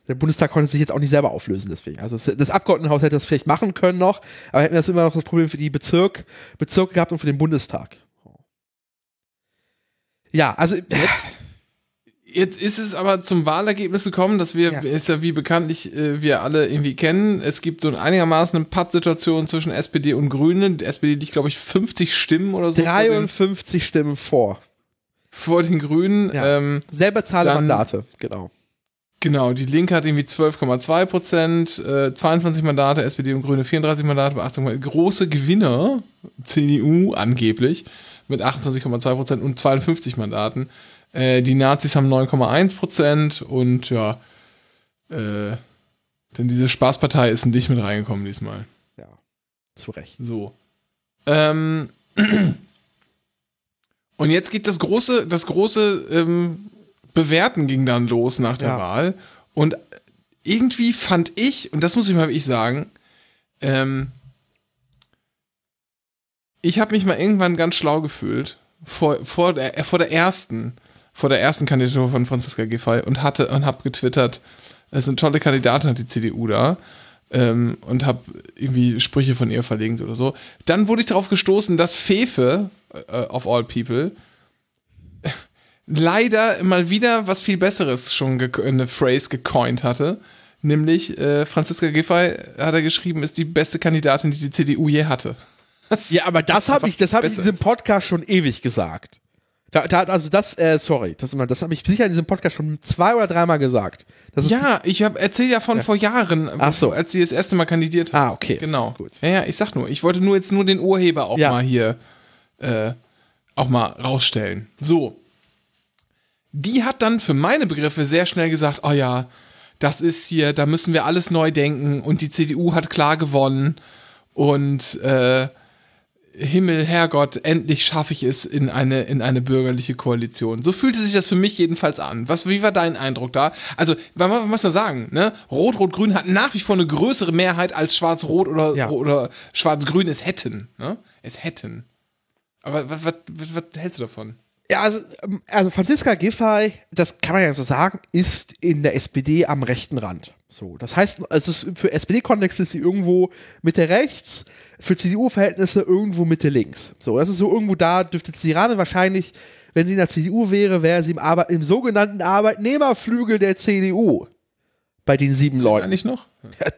Der Bundestag konnte sich jetzt auch nicht selber auflösen, deswegen. Also das- das Abgeordnetenhaus hätte das vielleicht machen können noch, aber hätten wir das immer noch das Problem für die Bezirk, Bezirke gehabt und für den Bundestag. Ja, also Jetzt, jetzt ist es aber zum Wahlergebnis gekommen, dass wir, Ja. ist ja wie bekanntlich äh, wir alle irgendwie kennen, es gibt so ein einigermaßen eine Pattsituation zwischen SPD und Grünen. Die SPD liegt, glaube ich, 50 Stimmen oder so vor den, 53 Stimmen vor. vor den Grünen. Ja. Ähm, Selber Zahl der Dann- Mandate, genau. genau, die Linke hat irgendwie 12,2 Prozent, äh, 22 Mandate, SPD und Grüne 34 Mandate, bei 18 Mandate. Große Gewinner, CDU angeblich, mit 28,2 Prozent und 52 Mandaten. Äh, die Nazis haben 9,1 Prozent und ja, äh, denn diese Spaßpartei ist nicht mit reingekommen diesmal. Ja, zu Recht. So. Ähm, und jetzt geht das große, das große ähm, Bewerten ging dann los nach der Ja. Wahl. Und irgendwie fand ich, und das muss ich mal wirklich sagen, ähm, ich habe mich mal irgendwann ganz schlau gefühlt vor, vor, der, äh, vor der ersten, vor der ersten Kandidatur von Franziska Giffey und hatte und habe getwittert, es sind tolle Kandidaten, hat die CDU da ähm, und habe irgendwie Sprüche von ihr verlinkt oder so. Dann wurde ich darauf gestoßen, dass Fefe, äh, of all people, leider mal wieder was viel Besseres schon ge- eine Phrase gecoint hatte. Nämlich äh, Franziska Giffey, hat er geschrieben, ist die beste Kandidatin, die die CDU je hatte. Ja, aber das habe ich, das habe ich in diesem Podcast schon ewig gesagt. Da, da, also das, äh, sorry, das, das habe ich sicher in diesem Podcast schon zwei oder dreimal gesagt. Ja, ich habe erzähl ja von vor Jahren, Ach so. als sie das erste Mal kandidiert hat. Ah, okay. Genau. Gut. Ja, ja, ich sag nur, ich wollte nur jetzt nur den Urheber auch Ja. mal hier äh, auch mal rausstellen. So. Die hat dann für meine Begriffe sehr schnell gesagt, oh ja, das ist hier, da müssen wir alles neu denken und die CDU hat klar gewonnen und äh, Himmel, Herrgott, endlich schaffe ich es in eine, in eine bürgerliche Koalition. So fühlte sich das für mich jedenfalls an. Was, wie war dein Eindruck da? Also, man, man muss ja sagen, ne? Rot, Rot, Grün hat nach wie vor eine größere Mehrheit als Schwarz-Rot oder, Ja. oder Schwarz-Grün es hätten, ne? Es hätten. Aber was, was, was, was hältst du davon? Ja, also, ähm, also Franziska Giffey, das kann man ja so sagen, ist in der SPD am rechten Rand. So, das heißt, also für SPD-Kontext ist sie irgendwo Mitte rechts, für CDU-Verhältnisse irgendwo Mitte links. So, das ist so irgendwo da, dürfte Zirane wahrscheinlich, wenn sie in der CDU wäre, wäre sie im, Arbe im sogenannten Arbeitnehmerflügel der CDU. Bei den sieben Sind Leuten. eigentlich noch? Ja,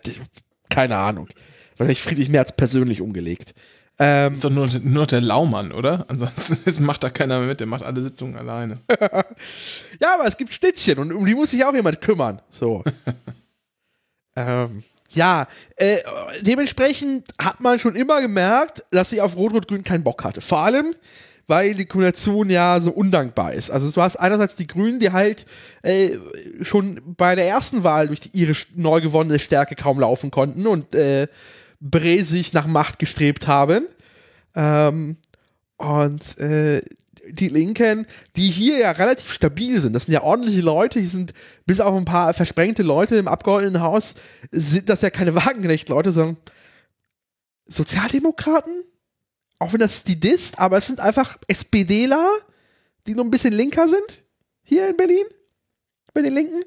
keine Ahnung. Wahrscheinlich Friedrich Merz persönlich umgelegt. Ähm, Ist doch nur, nur der Laumann, oder? Ansonsten macht da keiner mehr mit, der macht alle Sitzungen alleine. Ja, aber es gibt Schnittchen und um die muss sich auch jemand kümmern. So. Ähm, ja, äh, dementsprechend hat man schon immer gemerkt, dass sie auf Rot-Rot-Grün keinen Bock hatte. Vor allem, weil die Kombination ja so undankbar ist. Also du hast einerseits die Grünen, die halt äh, schon bei der ersten Wahl durch die, ihre neu gewonnene Stärke kaum laufen konnten und äh, bräsig nach Macht gestrebt haben. Ähm, und äh, die Linken, die hier ja relativ stabil sind, das sind ja ordentliche Leute, die sind bis auf ein paar versprengte Leute im Abgeordnetenhaus, sind das ja keine Wagenknecht-Leute, sondern Sozialdemokraten? Auch wenn das die disst, aber es sind einfach SPDler, die nur ein bisschen linker sind, hier in Berlin, bei den Linken.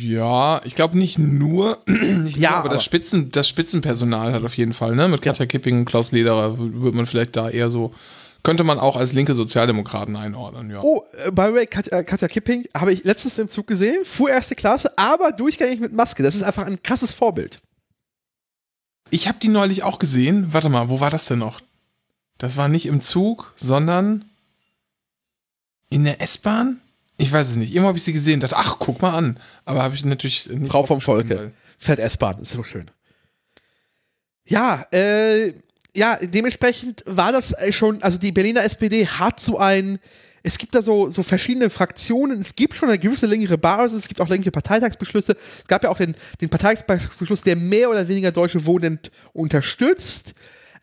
Ja, ich glaube nicht nur, nicht Ja, nur aber, aber- das, Spitzen, das Spitzenpersonal hat auf jeden Fall, ne? Mit Katja Kipping und Klaus Lederer würde man vielleicht da eher so, könnte man auch als linke Sozialdemokraten einordnen, ja. Oh, äh, by the way, Katja, Katja Kipping habe ich letztens im Zug gesehen, fuhr erste Klasse, aber durchgängig mit Maske. Das ist einfach ein krasses Vorbild. Ich habe die neulich auch gesehen. Warte mal, wo war das denn noch? Das war nicht im Zug, sondern in der S-Bahn? Ich weiß es nicht. Irgendwo habe ich sie gesehen, dachte, ach, guck mal an. Aber habe ich natürlich nicht Frau vom Volke. Fährt S-Bahn, ist so schön. Ja, äh, ja, dementsprechend war das äh, schon, also die Berliner SPD hat so ein, es gibt da so, so verschiedene Fraktionen, es gibt schon eine gewisse längere Basis, es gibt auch längere Parteitagsbeschlüsse, es gab ja auch den, den Parteitagsbeschluss, der mehr oder weniger deutsche Wohnen unterstützt,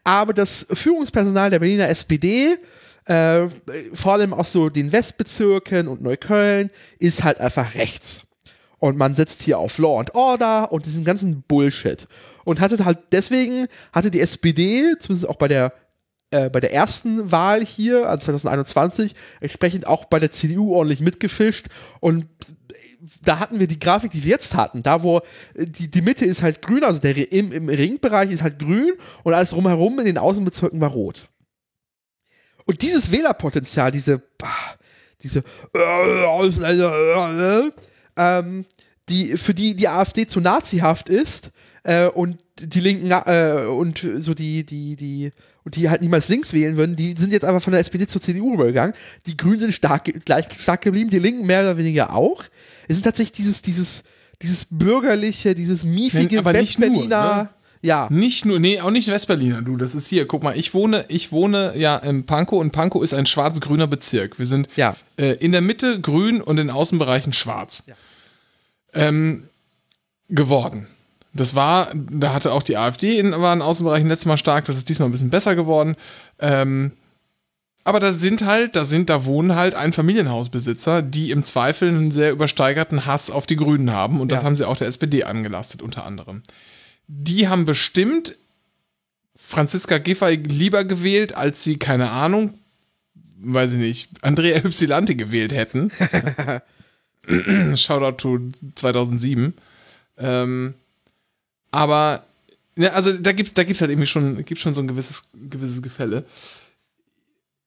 aber das Führungspersonal der Berliner SPD, äh, vor allem aus so den Westbezirken und Neukölln, ist halt einfach rechts. Und man setzt hier auf Law and Order und diesen ganzen Bullshit. Und hatte halt deswegen, hatte die SPD, zumindest auch bei der, äh, bei der ersten Wahl hier, also 2021, entsprechend auch bei der CDU ordentlich mitgefischt. Und da hatten wir die Grafik, die wir jetzt hatten, da wo äh, die, die Mitte ist halt grün, also der im, im Ringbereich ist halt grün und alles drumherum in den Außenbezirken war rot. Und dieses Wählerpotenzial, diese, diese, ähm, die, für die die AfD zu nazihaft ist äh, und die Linken äh, und so die, die, die, und die halt niemals links wählen würden, die sind jetzt einfach von der SPD zur CDU rübergegangen. Die Grünen sind stark, gleich stark geblieben, die Linken mehr oder weniger auch. Es sind tatsächlich dieses, dieses, dieses bürgerliche, dieses miefige nur, Westberliner. ne? Ja. Nicht nur, nee, auch nicht Westberliner, du, das ist hier, guck mal, ich wohne, ich wohne ja in Pankow und Pankow ist ein schwarz-grüner Bezirk. Wir sind Ja. äh, in der Mitte grün und in den Außenbereichen schwarz. Ähm, geworden. Das war, da hatte auch die AfD in, war in Außenbereichen letztes Mal stark, das ist diesmal ein bisschen besser geworden. Ähm, aber da sind halt, da sind, da wohnen halt Einfamilienhausbesitzer, die im Zweifel einen sehr übersteigerten Hass auf die Grünen haben und das Ja. haben sie auch der SPD angelastet, unter anderem. Die haben bestimmt Franziska Giffey lieber gewählt, als sie, keine Ahnung, weiß ich nicht, Andrea Ypsilanti gewählt hätten. Shoutout to 2007. Ähm, aber, ne, also da gibt's, da gibt's halt irgendwie schon, gibt's schon so ein gewisses, gewisses Gefälle.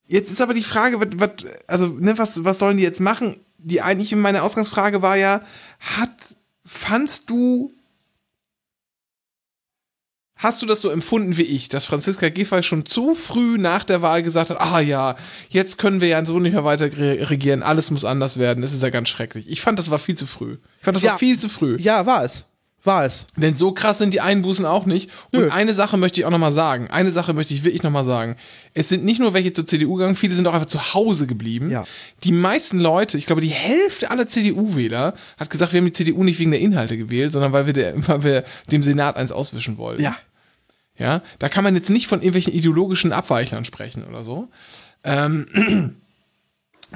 Jetzt ist aber die Frage, was, was, also, ne, was, was sollen die jetzt machen? Die eigentlich meine Ausgangsfrage war ja, hat, fandst du, hast du das so empfunden wie ich, dass Franziska Giffey schon zu früh nach der Wahl gesagt hat, ah ja, jetzt können wir ja so nicht mehr weiter re- regieren, alles muss anders werden, es ist ja ganz schrecklich. Ich fand, das war viel zu früh. Ich fand, das Ja. war viel zu früh. Ja, war es. War es. Denn so krass sind die Einbußen auch nicht. Und Nö. eine Sache möchte ich auch nochmal sagen. Eine Sache möchte ich wirklich nochmal sagen. Es sind nicht nur welche zur CDU gegangen, viele sind auch einfach zu Hause geblieben. Ja. Die meisten Leute, ich glaube, die Hälfte aller CDU-Wähler hat gesagt, wir haben die CDU nicht wegen der Inhalte gewählt, sondern weil wir, der, weil wir dem Senat eins auswischen wollen. Ja. Ja, da kann man jetzt nicht von irgendwelchen ideologischen Abweichlern sprechen oder so. Ähm,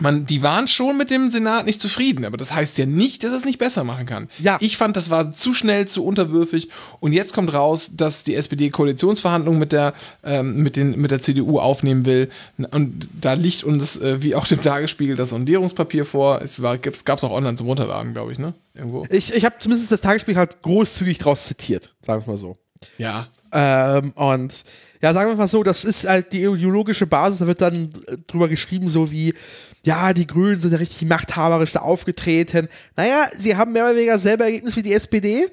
man, die waren schon mit dem Senat nicht zufrieden, aber das heißt ja nicht, dass es nicht besser machen kann. Ja. Ich fand, das war zu schnell, zu unterwürfig und jetzt kommt raus, dass die SPD Koalitionsverhandlungen mit der, ähm, mit, den, mit der CDU aufnehmen will und da liegt uns, äh, wie auch dem Tagesspiegel, das Sondierungspapier vor. Es war, gab's, gab's auch online zum Runterladen, glaube ich, ne? Irgendwo. Ich, ich habe zumindest das Tagesspiel halt großzügig draus zitiert, sagen wir mal so. Ja. Ähm, und ja, sagen wir mal so, das ist halt die ideologische Basis, da wird dann äh, drüber geschrieben, so wie, ja, die Grünen sind ja richtig machthaberisch da aufgetreten. Naja, sie haben mehr oder weniger selber Ergebnis wie die SPD.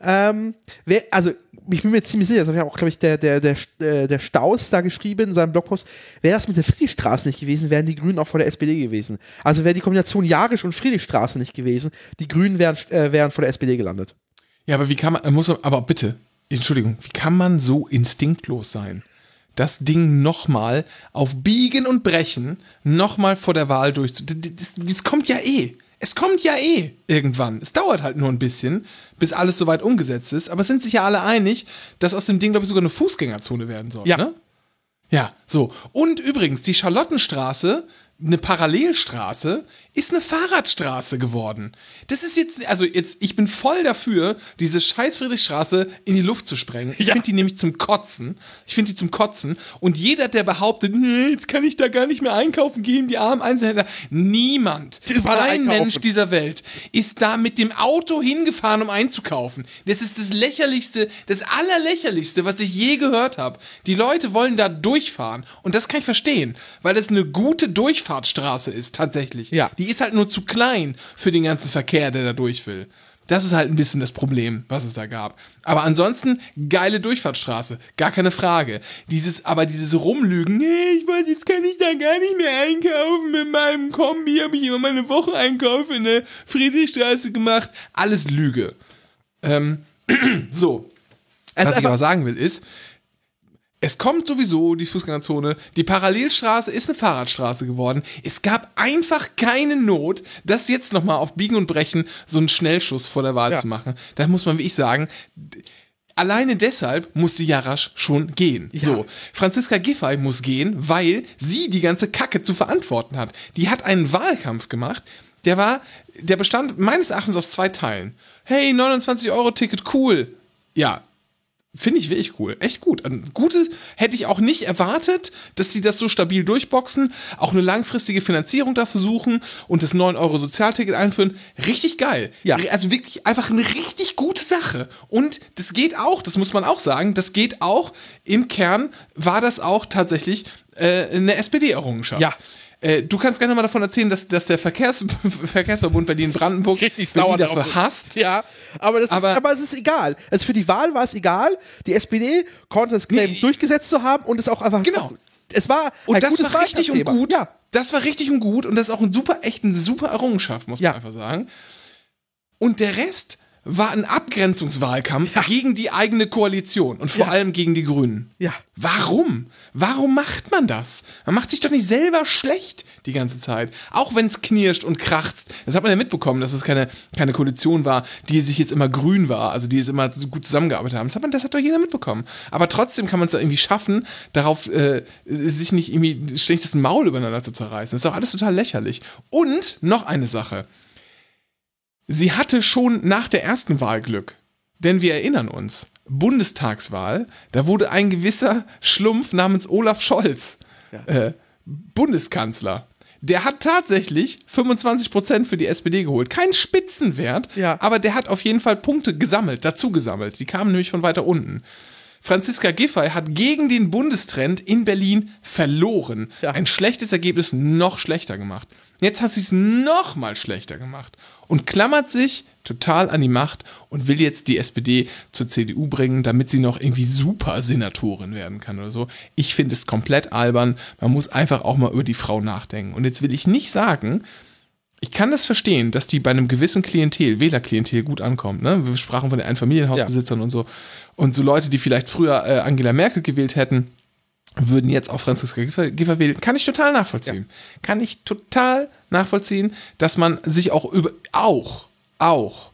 Ähm, wer, also, ich bin mir ziemlich sicher, das hat ja auch, glaube ich, der, der, der, äh, der Staus da geschrieben in seinem Blogpost, wäre das mit der Friedrichstraße nicht gewesen, wären die Grünen auch vor der SPD gewesen. Also wäre die Kombination Jarisch und Friedrichstraße nicht gewesen, die Grünen wären, äh, wären vor der SPD gelandet. Ja, aber wie kann man, muss aber bitte, Entschuldigung, wie kann man so instinktlos sein? Das Ding nochmal auf Biegen und Brechen nochmal vor der Wahl durchzu. Das, das kommt ja eh. Es kommt ja eh irgendwann. Es dauert halt nur ein bisschen, bis alles soweit umgesetzt ist. Aber es sind sich ja alle einig, dass aus dem Ding, glaube ich, sogar eine Fußgängerzone werden soll. Ja. Ne? Ja, so. Und übrigens, die Charlottenstraße, eine Parallelstraße, ist eine Fahrradstraße geworden. Das ist jetzt, also jetzt, ich bin voll dafür, diese scheiß Friedrichstraße in die Luft zu sprengen. Ich finde die nämlich zum Kotzen. Ich finde die zum Kotzen. Und jeder, der behauptet, nee, jetzt kann ich da gar nicht mehr einkaufen gehen, die armen Einzelhändler. Niemand, kein. Mensch dieser Welt ist da mit dem Auto hingefahren, um einzukaufen. Das ist das lächerlichste, das allerlächerlichste, was ich je gehört habe. Die Leute wollen da durchfahren. Und das kann ich verstehen, weil das eine gute Durchfahrtsstraße ist, tatsächlich. Ja. Die ist halt nur zu klein für den ganzen Verkehr, der da durch will. Das ist halt ein bisschen das Problem, was es da gab. Aber ansonsten geile Durchfahrtsstraße, gar keine Frage. Dieses, aber dieses Rumlügen, nee, ich wollte, jetzt kann ich da gar nicht mehr einkaufen mit meinem Kombi, habe ich immer meine Wocheneinkäufe in der Friedrichstraße gemacht. Alles Lüge. Ähm, so. Was ich aber sagen will, ist, es kommt sowieso die Fußgängerzone. Die Parallelstraße ist eine Fahrradstraße geworden. Es gab einfach keine Not, das jetzt nochmal auf Biegen und Brechen so einen Schnellschuss vor der Wahl Ja. zu machen. Da muss man, wie ich sagen, alleine deshalb musste Jarasch schon gehen. So, Franziska Giffey muss gehen, weil sie die ganze Kacke zu verantworten hat. Die hat einen Wahlkampf gemacht, der war, der bestand meines Erachtens aus zwei Teilen. Hey, 29 Euro Ticket, cool. Ja, Finde ich wirklich cool. Echt gut. Ein gutes hätte ich auch nicht erwartet, dass sie das so stabil durchboxen, auch eine langfristige Finanzierung da versuchen und das 9-Euro-Sozialticket einführen. Richtig geil. Ja. Also wirklich einfach eine richtig gute Sache. Und das geht auch, das muss man auch sagen, das geht auch, im Kern war das auch tatsächlich äh, eine SPD-Errungenschaft. Ja. Äh, du kannst gerne mal davon erzählen, dass, dass der Verkehrs Verkehrsverbund Berlin-Brandenburg Richtig sauer dafür drauf hasst. Ja, aber, das Aber- ist, aber es ist egal. Also für die Wahl war es egal. Die SPD konnte es claimen, Nee. durchgesetzt zu haben und es auch einfach. Genau. Es war Und das war richtig und gut. Ja. Das war richtig und gut und das ist auch ein super, echt eine super Errungenschaft, muss man Ja. einfach sagen. Und der Rest war ein Abgrenzungswahlkampf gegen die eigene Koalition und vor Ja. allem gegen die Grünen. Ja. Warum? Warum macht man das? Man macht sich doch nicht selber schlecht die ganze Zeit. Auch wenn es knirscht und kracht. Das hat man ja mitbekommen, dass es keine, keine Koalition war, die sich jetzt immer grün war, also die jetzt immer so gut zusammengearbeitet haben. Das hat, man, das hat doch jeder mitbekommen. Aber trotzdem kann man es ja irgendwie schaffen, darauf äh, sich nicht irgendwie das Maul übereinander zu zerreißen. Das ist doch alles total lächerlich. Und noch eine Sache. Sie hatte schon nach der ersten Wahl Glück. Denn wir erinnern uns, Bundestagswahl, da wurde ein gewisser Schlumpf namens Olaf Scholz äh, Bundeskanzler. Der hat tatsächlich 25% für die SPD geholt. Kein Spitzenwert, Ja. aber der hat auf jeden Fall Punkte gesammelt, dazu gesammelt. Die kamen nämlich von weiter unten. Franziska Giffey hat gegen den Bundestrend in Berlin verloren. Ja. Ein schlechtes Ergebnis noch schlechter gemacht. Jetzt hat sie es noch mal schlechter gemacht und klammert sich total an die Macht und will jetzt die SPD zur CDU bringen, damit sie noch irgendwie Supersenatorin werden kann oder so. Ich finde es komplett albern. Man muss einfach auch mal über die Frau nachdenken. Und jetzt will ich nicht sagen, ich kann das verstehen, dass die bei einem gewissen Klientel, Wählerklientel gut ankommt. Ne? Wir sprachen von den Einfamilienhausbesitzern und so. Und so Leute, die vielleicht früher äh, Angela Merkel gewählt hätten, würden jetzt auch Franziska Giffey, Giffey wählen. Kann ich total nachvollziehen. Kann ich total nachvollziehen, dass man sich auch über, auch, auch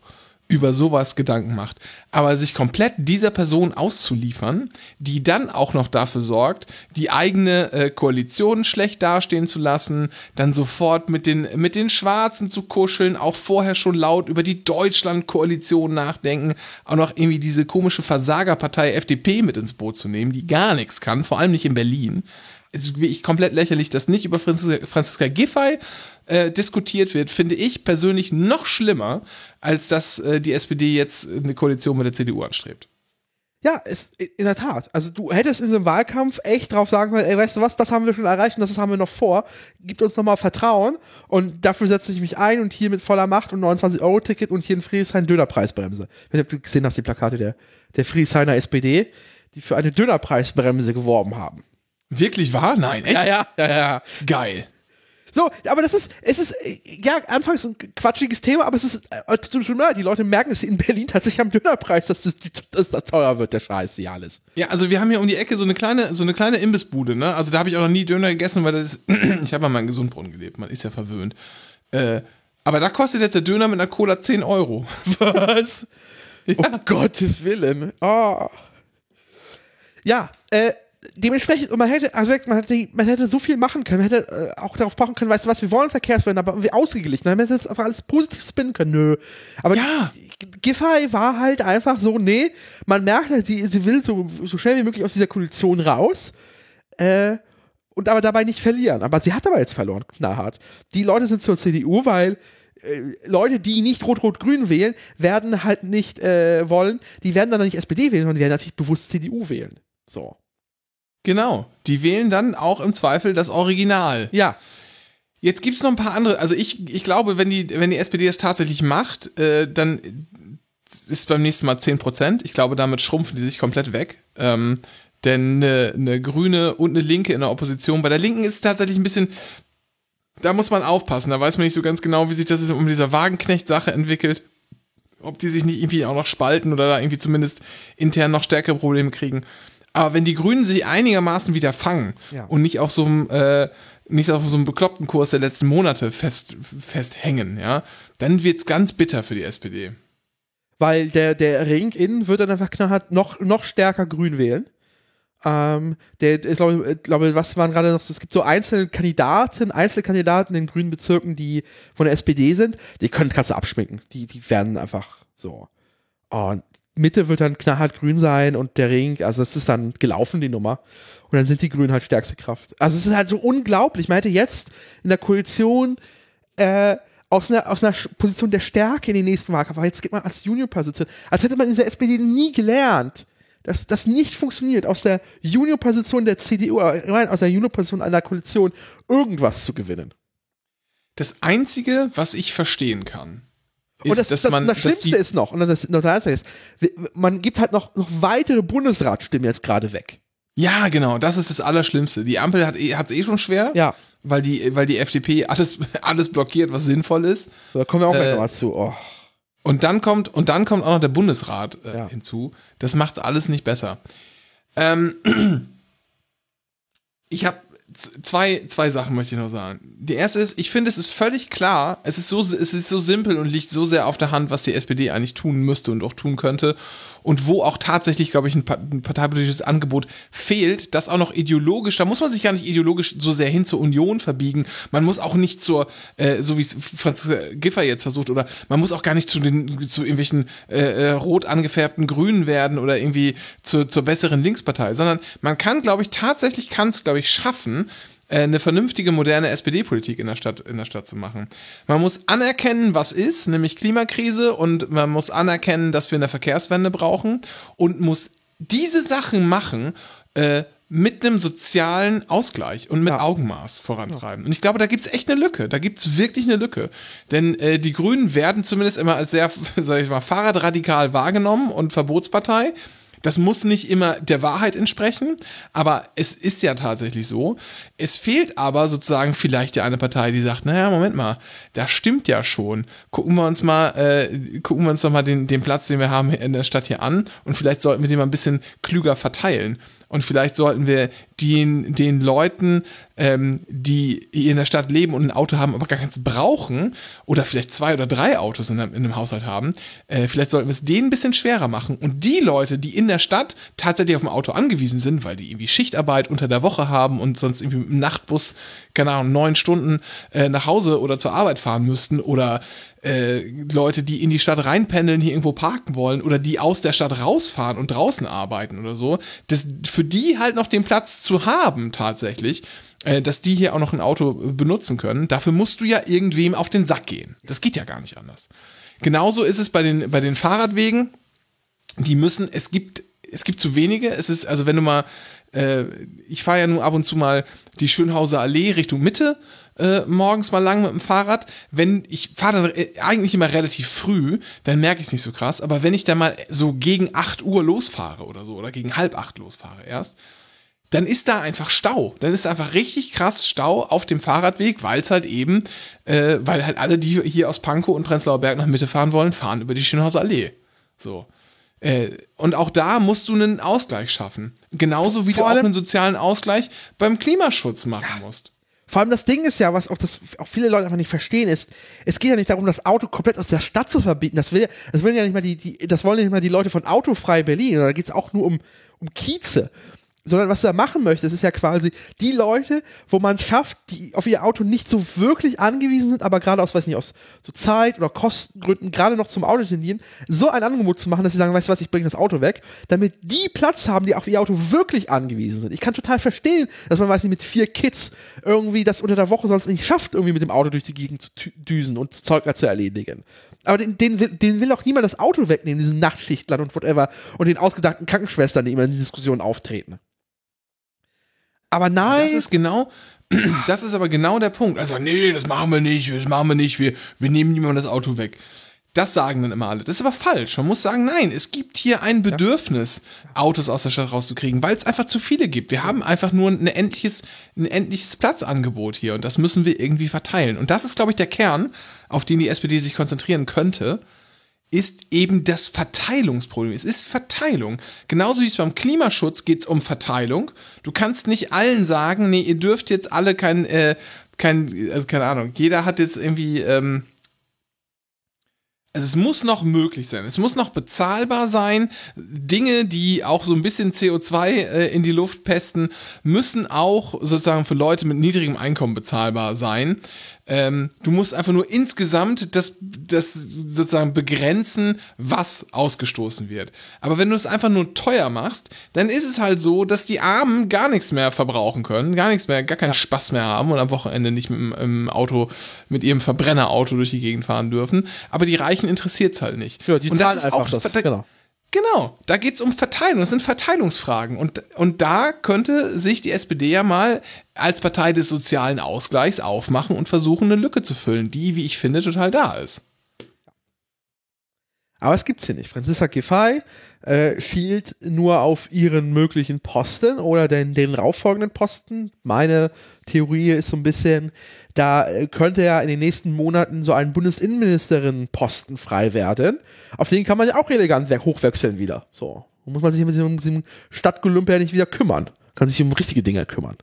über sowas Gedanken macht. Aber sich komplett dieser Person auszuliefern, die dann auch noch dafür sorgt, die eigene äh, Koalition schlecht dastehen zu lassen, dann sofort mit den, mit den Schwarzen zu kuscheln, auch vorher schon laut über die Deutschland-Koalition nachdenken, auch noch irgendwie diese komische Versagerpartei FDP mit ins Boot zu nehmen, die gar nichts kann, vor allem nicht in Berlin es ist wirklich komplett lächerlich, dass nicht über Franziska, Franziska Giffey äh, diskutiert wird, finde ich persönlich noch schlimmer, als dass äh, die SPD jetzt eine Koalition mit der CDU anstrebt. Ja, ist, in der Tat. Also du hättest in einem Wahlkampf echt drauf sagen können, ey, weißt du was, das haben wir schon erreicht und das haben wir noch vor. Gibt uns nochmal Vertrauen und dafür setze ich mich ein und hier mit voller Macht und 29-Euro-Ticket und hier ein Friedrichshain Dönerpreisbremse. Ich habe gesehen, dass die Plakate der, der Friedrichshainer SPD, die für eine Dönerpreisbremse geworben haben. Wirklich wahr? Nein, echt? Ja, ja, ja, ja. Geil. So, aber das ist, es ist, ja, anfangs ein quatschiges Thema, aber es ist, äh, tut mir leid, die Leute merken es in Berlin tatsächlich am Dönerpreis, dass das, dass das teuer wird, der Scheiß hier alles. Ja, also wir haben hier um die Ecke so eine kleine, so eine kleine Imbissbude, ne? Also da habe ich auch noch nie Döner gegessen, weil das, ich habe mal in Gesundbrunnen gelebt, man ist ja verwöhnt. Äh, aber da kostet jetzt der Döner mit einer Cola 10 Euro. Was? Ja. Um Gottes Willen. Oh. Ja, äh, dementsprechend, man hätte, also man hätte, man hätte so viel machen können, man hätte äh, auch darauf pochen können, weißt du was, wir wollen Verkehrswende, aber wir ausgeglichen, man hätte das einfach alles positiv spinnen können, nö. Aber ja. Giffey war halt einfach so, nee, man merkt halt, sie, sie will so, so schnell wie möglich aus dieser Koalition raus, äh, und aber dabei nicht verlieren. Aber sie hat aber jetzt verloren, knallhart. Die Leute sind zur CDU, weil äh, Leute, die nicht Rot-Rot-Grün wählen, werden halt nicht äh, wollen, die werden dann nicht SPD wählen, sondern die werden natürlich bewusst CDU wählen. So. Genau. Die wählen dann auch im Zweifel das Original. Ja. Jetzt gibt es noch ein paar andere. Also ich, ich glaube, wenn die, wenn die SPD es tatsächlich macht, äh, dann ist beim nächsten Mal 10%. Ich glaube, damit schrumpfen die sich komplett weg. Ähm, denn eine, eine Grüne und eine Linke in der Opposition. Bei der Linken ist es tatsächlich ein bisschen. Da muss man aufpassen. Da weiß man nicht so ganz genau, wie sich das um diese Wagenknecht-Sache entwickelt. Ob die sich nicht irgendwie auch noch spalten oder da irgendwie zumindest intern noch stärkere Probleme kriegen. Aber wenn die Grünen sich einigermaßen wieder fangen Ja. und nicht auf so einem äh, nicht auf so einem bekloppten Kurs der letzten Monate fest, festhängen, ja, dann wird's ganz bitter für die SPD. Weil der, der Ring innen wird dann einfach knallhart noch, noch stärker grün wählen. Ähm, der ist, glaube ich, glaube, was waren gerade noch so, es gibt so einzelne Kandidaten, Einzelkandidaten in den grünen Bezirken, die von der SPD sind, die können kannst du abschminken. Die, die werden einfach so. Und Mitte wird dann knallhart grün sein und der Ring, also das ist dann gelaufen, die Nummer. Und dann sind die Grünen halt stärkste Kraft. Also es ist halt so unglaublich. Man hätte jetzt in der Koalition äh, aus einer, aus einer Position der Stärke in den nächsten Wahlkampf, aber jetzt geht man als Junior-Position, als hätte man in der SPD nie gelernt, dass das nicht funktioniert, aus der Junior-Position der CDU, äh, nein, aus der Junior-Position einer Koalition irgendwas zu gewinnen. Das Einzige, was ich verstehen kann, und das, dass das, man. das Schlimmste ist noch, und das Anfang ist, man gibt halt noch, noch weitere Bundesratsstimmen jetzt gerade weg. Ja, genau, das ist das Allerschlimmste. Die Ampel hat es eh schon schwer, Ja. weil, die, weil die FDP alles, alles blockiert, was sinnvoll ist. So, da kommen wir auch gleich Äh, nochmal zu. Oh. Und dann kommt, und dann kommt auch noch der Bundesrat äh, Ja. hinzu. Das macht's alles nicht besser. Ähm, ich habe zwei, zwei Sachen möchte ich noch sagen. Die erste ist, ich finde, es ist völlig klar, es ist so, es ist so simpel und liegt so sehr auf der Hand, was die SPD eigentlich tun müsste und auch tun könnte. Und wo auch tatsächlich, glaube ich, ein, ein parteipolitisches Angebot fehlt, das auch noch ideologisch, da muss man sich gar nicht ideologisch so sehr hin zur Union verbiegen. Man muss auch nicht zur, äh, so wie es Franz Giffer jetzt versucht, oder man muss auch gar nicht zu den, zu irgendwelchen äh, äh, rot angefärbten Grünen werden oder irgendwie zu, zur besseren Linkspartei, sondern man kann, glaube ich, tatsächlich kann es, glaube ich, schaffen, äh, eine vernünftige, moderne SPD-Politik in der Stadt, in der Stadt zu machen. Man muss anerkennen, was ist, nämlich Klimakrise und man muss anerkennen, dass wir eine Verkehrswende brauchen und muss diese Sachen machen, äh, mit einem sozialen Ausgleich und mit Ja. Augenmaß vorantreiben. Und ich glaube, da gibt's echt eine Lücke. Da gibt's wirklich eine Lücke. Denn äh, die Grünen werden zumindest immer als sehr, sag ich mal, fahrradradikal wahrgenommen und Verbotspartei. Das muss nicht immer der Wahrheit entsprechen, aber es ist ja tatsächlich so. Es fehlt aber sozusagen vielleicht ja eine Partei, die sagt, naja, Moment mal, das stimmt ja schon. Gucken wir uns mal, äh, gucken wir uns doch mal den, den Platz, den wir haben in der Stadt hier an und vielleicht sollten wir den mal ein bisschen klüger verteilen. Und vielleicht sollten wir den, den Leuten, ähm, die in der Stadt leben und ein Auto haben, aber gar keins brauchen, oder vielleicht zwei oder drei Autos in, in einem Haushalt haben, äh, vielleicht sollten wir es denen ein bisschen schwerer machen. Und die Leute, die in der Stadt tatsächlich auf ein Auto angewiesen sind, weil die irgendwie Schichtarbeit unter der Woche haben und sonst irgendwie mit dem Nachtbus, keine Ahnung, neun Stunden äh, nach Hause oder zur Arbeit fahren müssten, oder äh, Leute, die in die Stadt reinpendeln, hier irgendwo parken wollen oder die aus der Stadt rausfahren und draußen arbeiten oder so, das für die halt noch den Platz zu haben tatsächlich, äh, dass die hier auch noch ein Auto benutzen können, dafür musst du ja irgendwem auf den Sack gehen. Das geht ja gar nicht anders. Genauso ist es bei den, bei den Fahrradwegen. Die müssen, es gibt, es gibt zu wenige. Es ist, also wenn du mal, äh, ich fahre ja nur ab und zu mal die Schönhauser Allee Richtung Mitte äh, morgens mal lang mit dem Fahrrad. Wenn ich fahre dann äh, eigentlich immer relativ früh, dann merke ich es nicht so krass. Aber wenn ich dann mal so gegen 8 Uhr losfahre oder so, oder gegen halb acht losfahre erst, dann ist da einfach Stau. Dann ist einfach richtig krass Stau auf dem Fahrradweg, weil es halt eben, äh, weil halt alle, die hier aus Pankow und Prenzlauer Berg nach Mitte fahren wollen, fahren über die Schönhauser Allee. So. Äh, und auch da musst du einen Ausgleich schaffen. Genauso wie Vor du auch einen sozialen Ausgleich beim Klimaschutz machen musst. Vor allem das Ding ist ja, was auch, das, auch viele Leute einfach nicht verstehen, ist, es geht ja nicht darum, das Auto komplett aus der Stadt zu verbieten. Das will, das will ja nicht mal die, die das wollen ja nicht mal die Leute von Autofrei Berlin. Da geht es auch nur um, um Kieze sondern was du da machen möchtest, ist ja quasi die Leute, wo man es schafft, die auf ihr Auto nicht so wirklich angewiesen sind, aber gerade aus, weiß nicht, aus so Zeit oder Kostengründen gerade noch zum Auto tendieren, so ein Angebot zu machen, dass sie sagen, weißt du was, ich bringe das Auto weg, damit die Platz haben, die auf ihr Auto wirklich angewiesen sind. Ich kann total verstehen, dass man, weiß nicht, mit vier Kids irgendwie das unter der Woche sonst nicht schafft, irgendwie mit dem Auto durch die Gegend zu düsen und Zeug zu erledigen. Aber den, den, will, den will auch niemand das Auto wegnehmen, diesen Nachtschichtlern und whatever und den ausgedachten Krankenschwestern, die immer in die Diskussion auftreten. Aber nein. Das ist genau, das ist aber genau der Punkt. Also, nee, das machen wir nicht, das machen wir nicht, wir, wir nehmen niemand das Auto weg. Das sagen dann immer alle. Das ist aber falsch. Man muss sagen, nein, es gibt hier ein Bedürfnis, Autos aus der Stadt rauszukriegen, weil es einfach zu viele gibt. Wir haben einfach nur ein endliches, ein endliches Platzangebot hier und das müssen wir irgendwie verteilen. Und das ist, glaube ich, der Kern, auf den die SPD sich konzentrieren könnte ist eben das Verteilungsproblem. Es ist Verteilung. Genauso wie es beim Klimaschutz geht es um Verteilung. Du kannst nicht allen sagen, nee, ihr dürft jetzt alle kein, äh, kein, also keine Ahnung, jeder hat jetzt irgendwie, ähm, also es muss noch möglich sein, es muss noch bezahlbar sein. Dinge, die auch so ein bisschen CO2 äh, in die Luft pesten, müssen auch sozusagen für Leute mit niedrigem Einkommen bezahlbar sein. Ähm, du musst einfach nur insgesamt das, das sozusagen begrenzen, was ausgestoßen wird. Aber wenn du es einfach nur teuer machst, dann ist es halt so, dass die Armen gar nichts mehr verbrauchen können, gar nichts mehr, gar keinen. Spaß mehr haben und am Wochenende nicht mit dem Auto, mit ihrem Verbrennerauto durch die Gegend fahren dürfen. Aber die Reichen interessiert es halt nicht. Ja, die und zahlen einfach das, genau. Genau, da geht es um Verteilung, das sind Verteilungsfragen. Und, und da könnte sich die SPD ja mal als Partei des sozialen Ausgleichs aufmachen und versuchen, eine Lücke zu füllen, die, wie ich finde, total da ist. Aber es gibt's hier nicht. Franziska Giffey äh, schielt nur auf ihren möglichen Posten oder den, den rauffolgenden Posten. Meine Theorie ist so ein bisschen, da äh, könnte ja in den nächsten Monaten so ein Bundesinnenministerin-Posten frei werden. Auf den kann man ja auch elegant hochwechseln wieder. So. Da muss man sich mit diesem, diesem Stadtgelümper ja nicht wieder kümmern. Kann sich um richtige Dinge kümmern.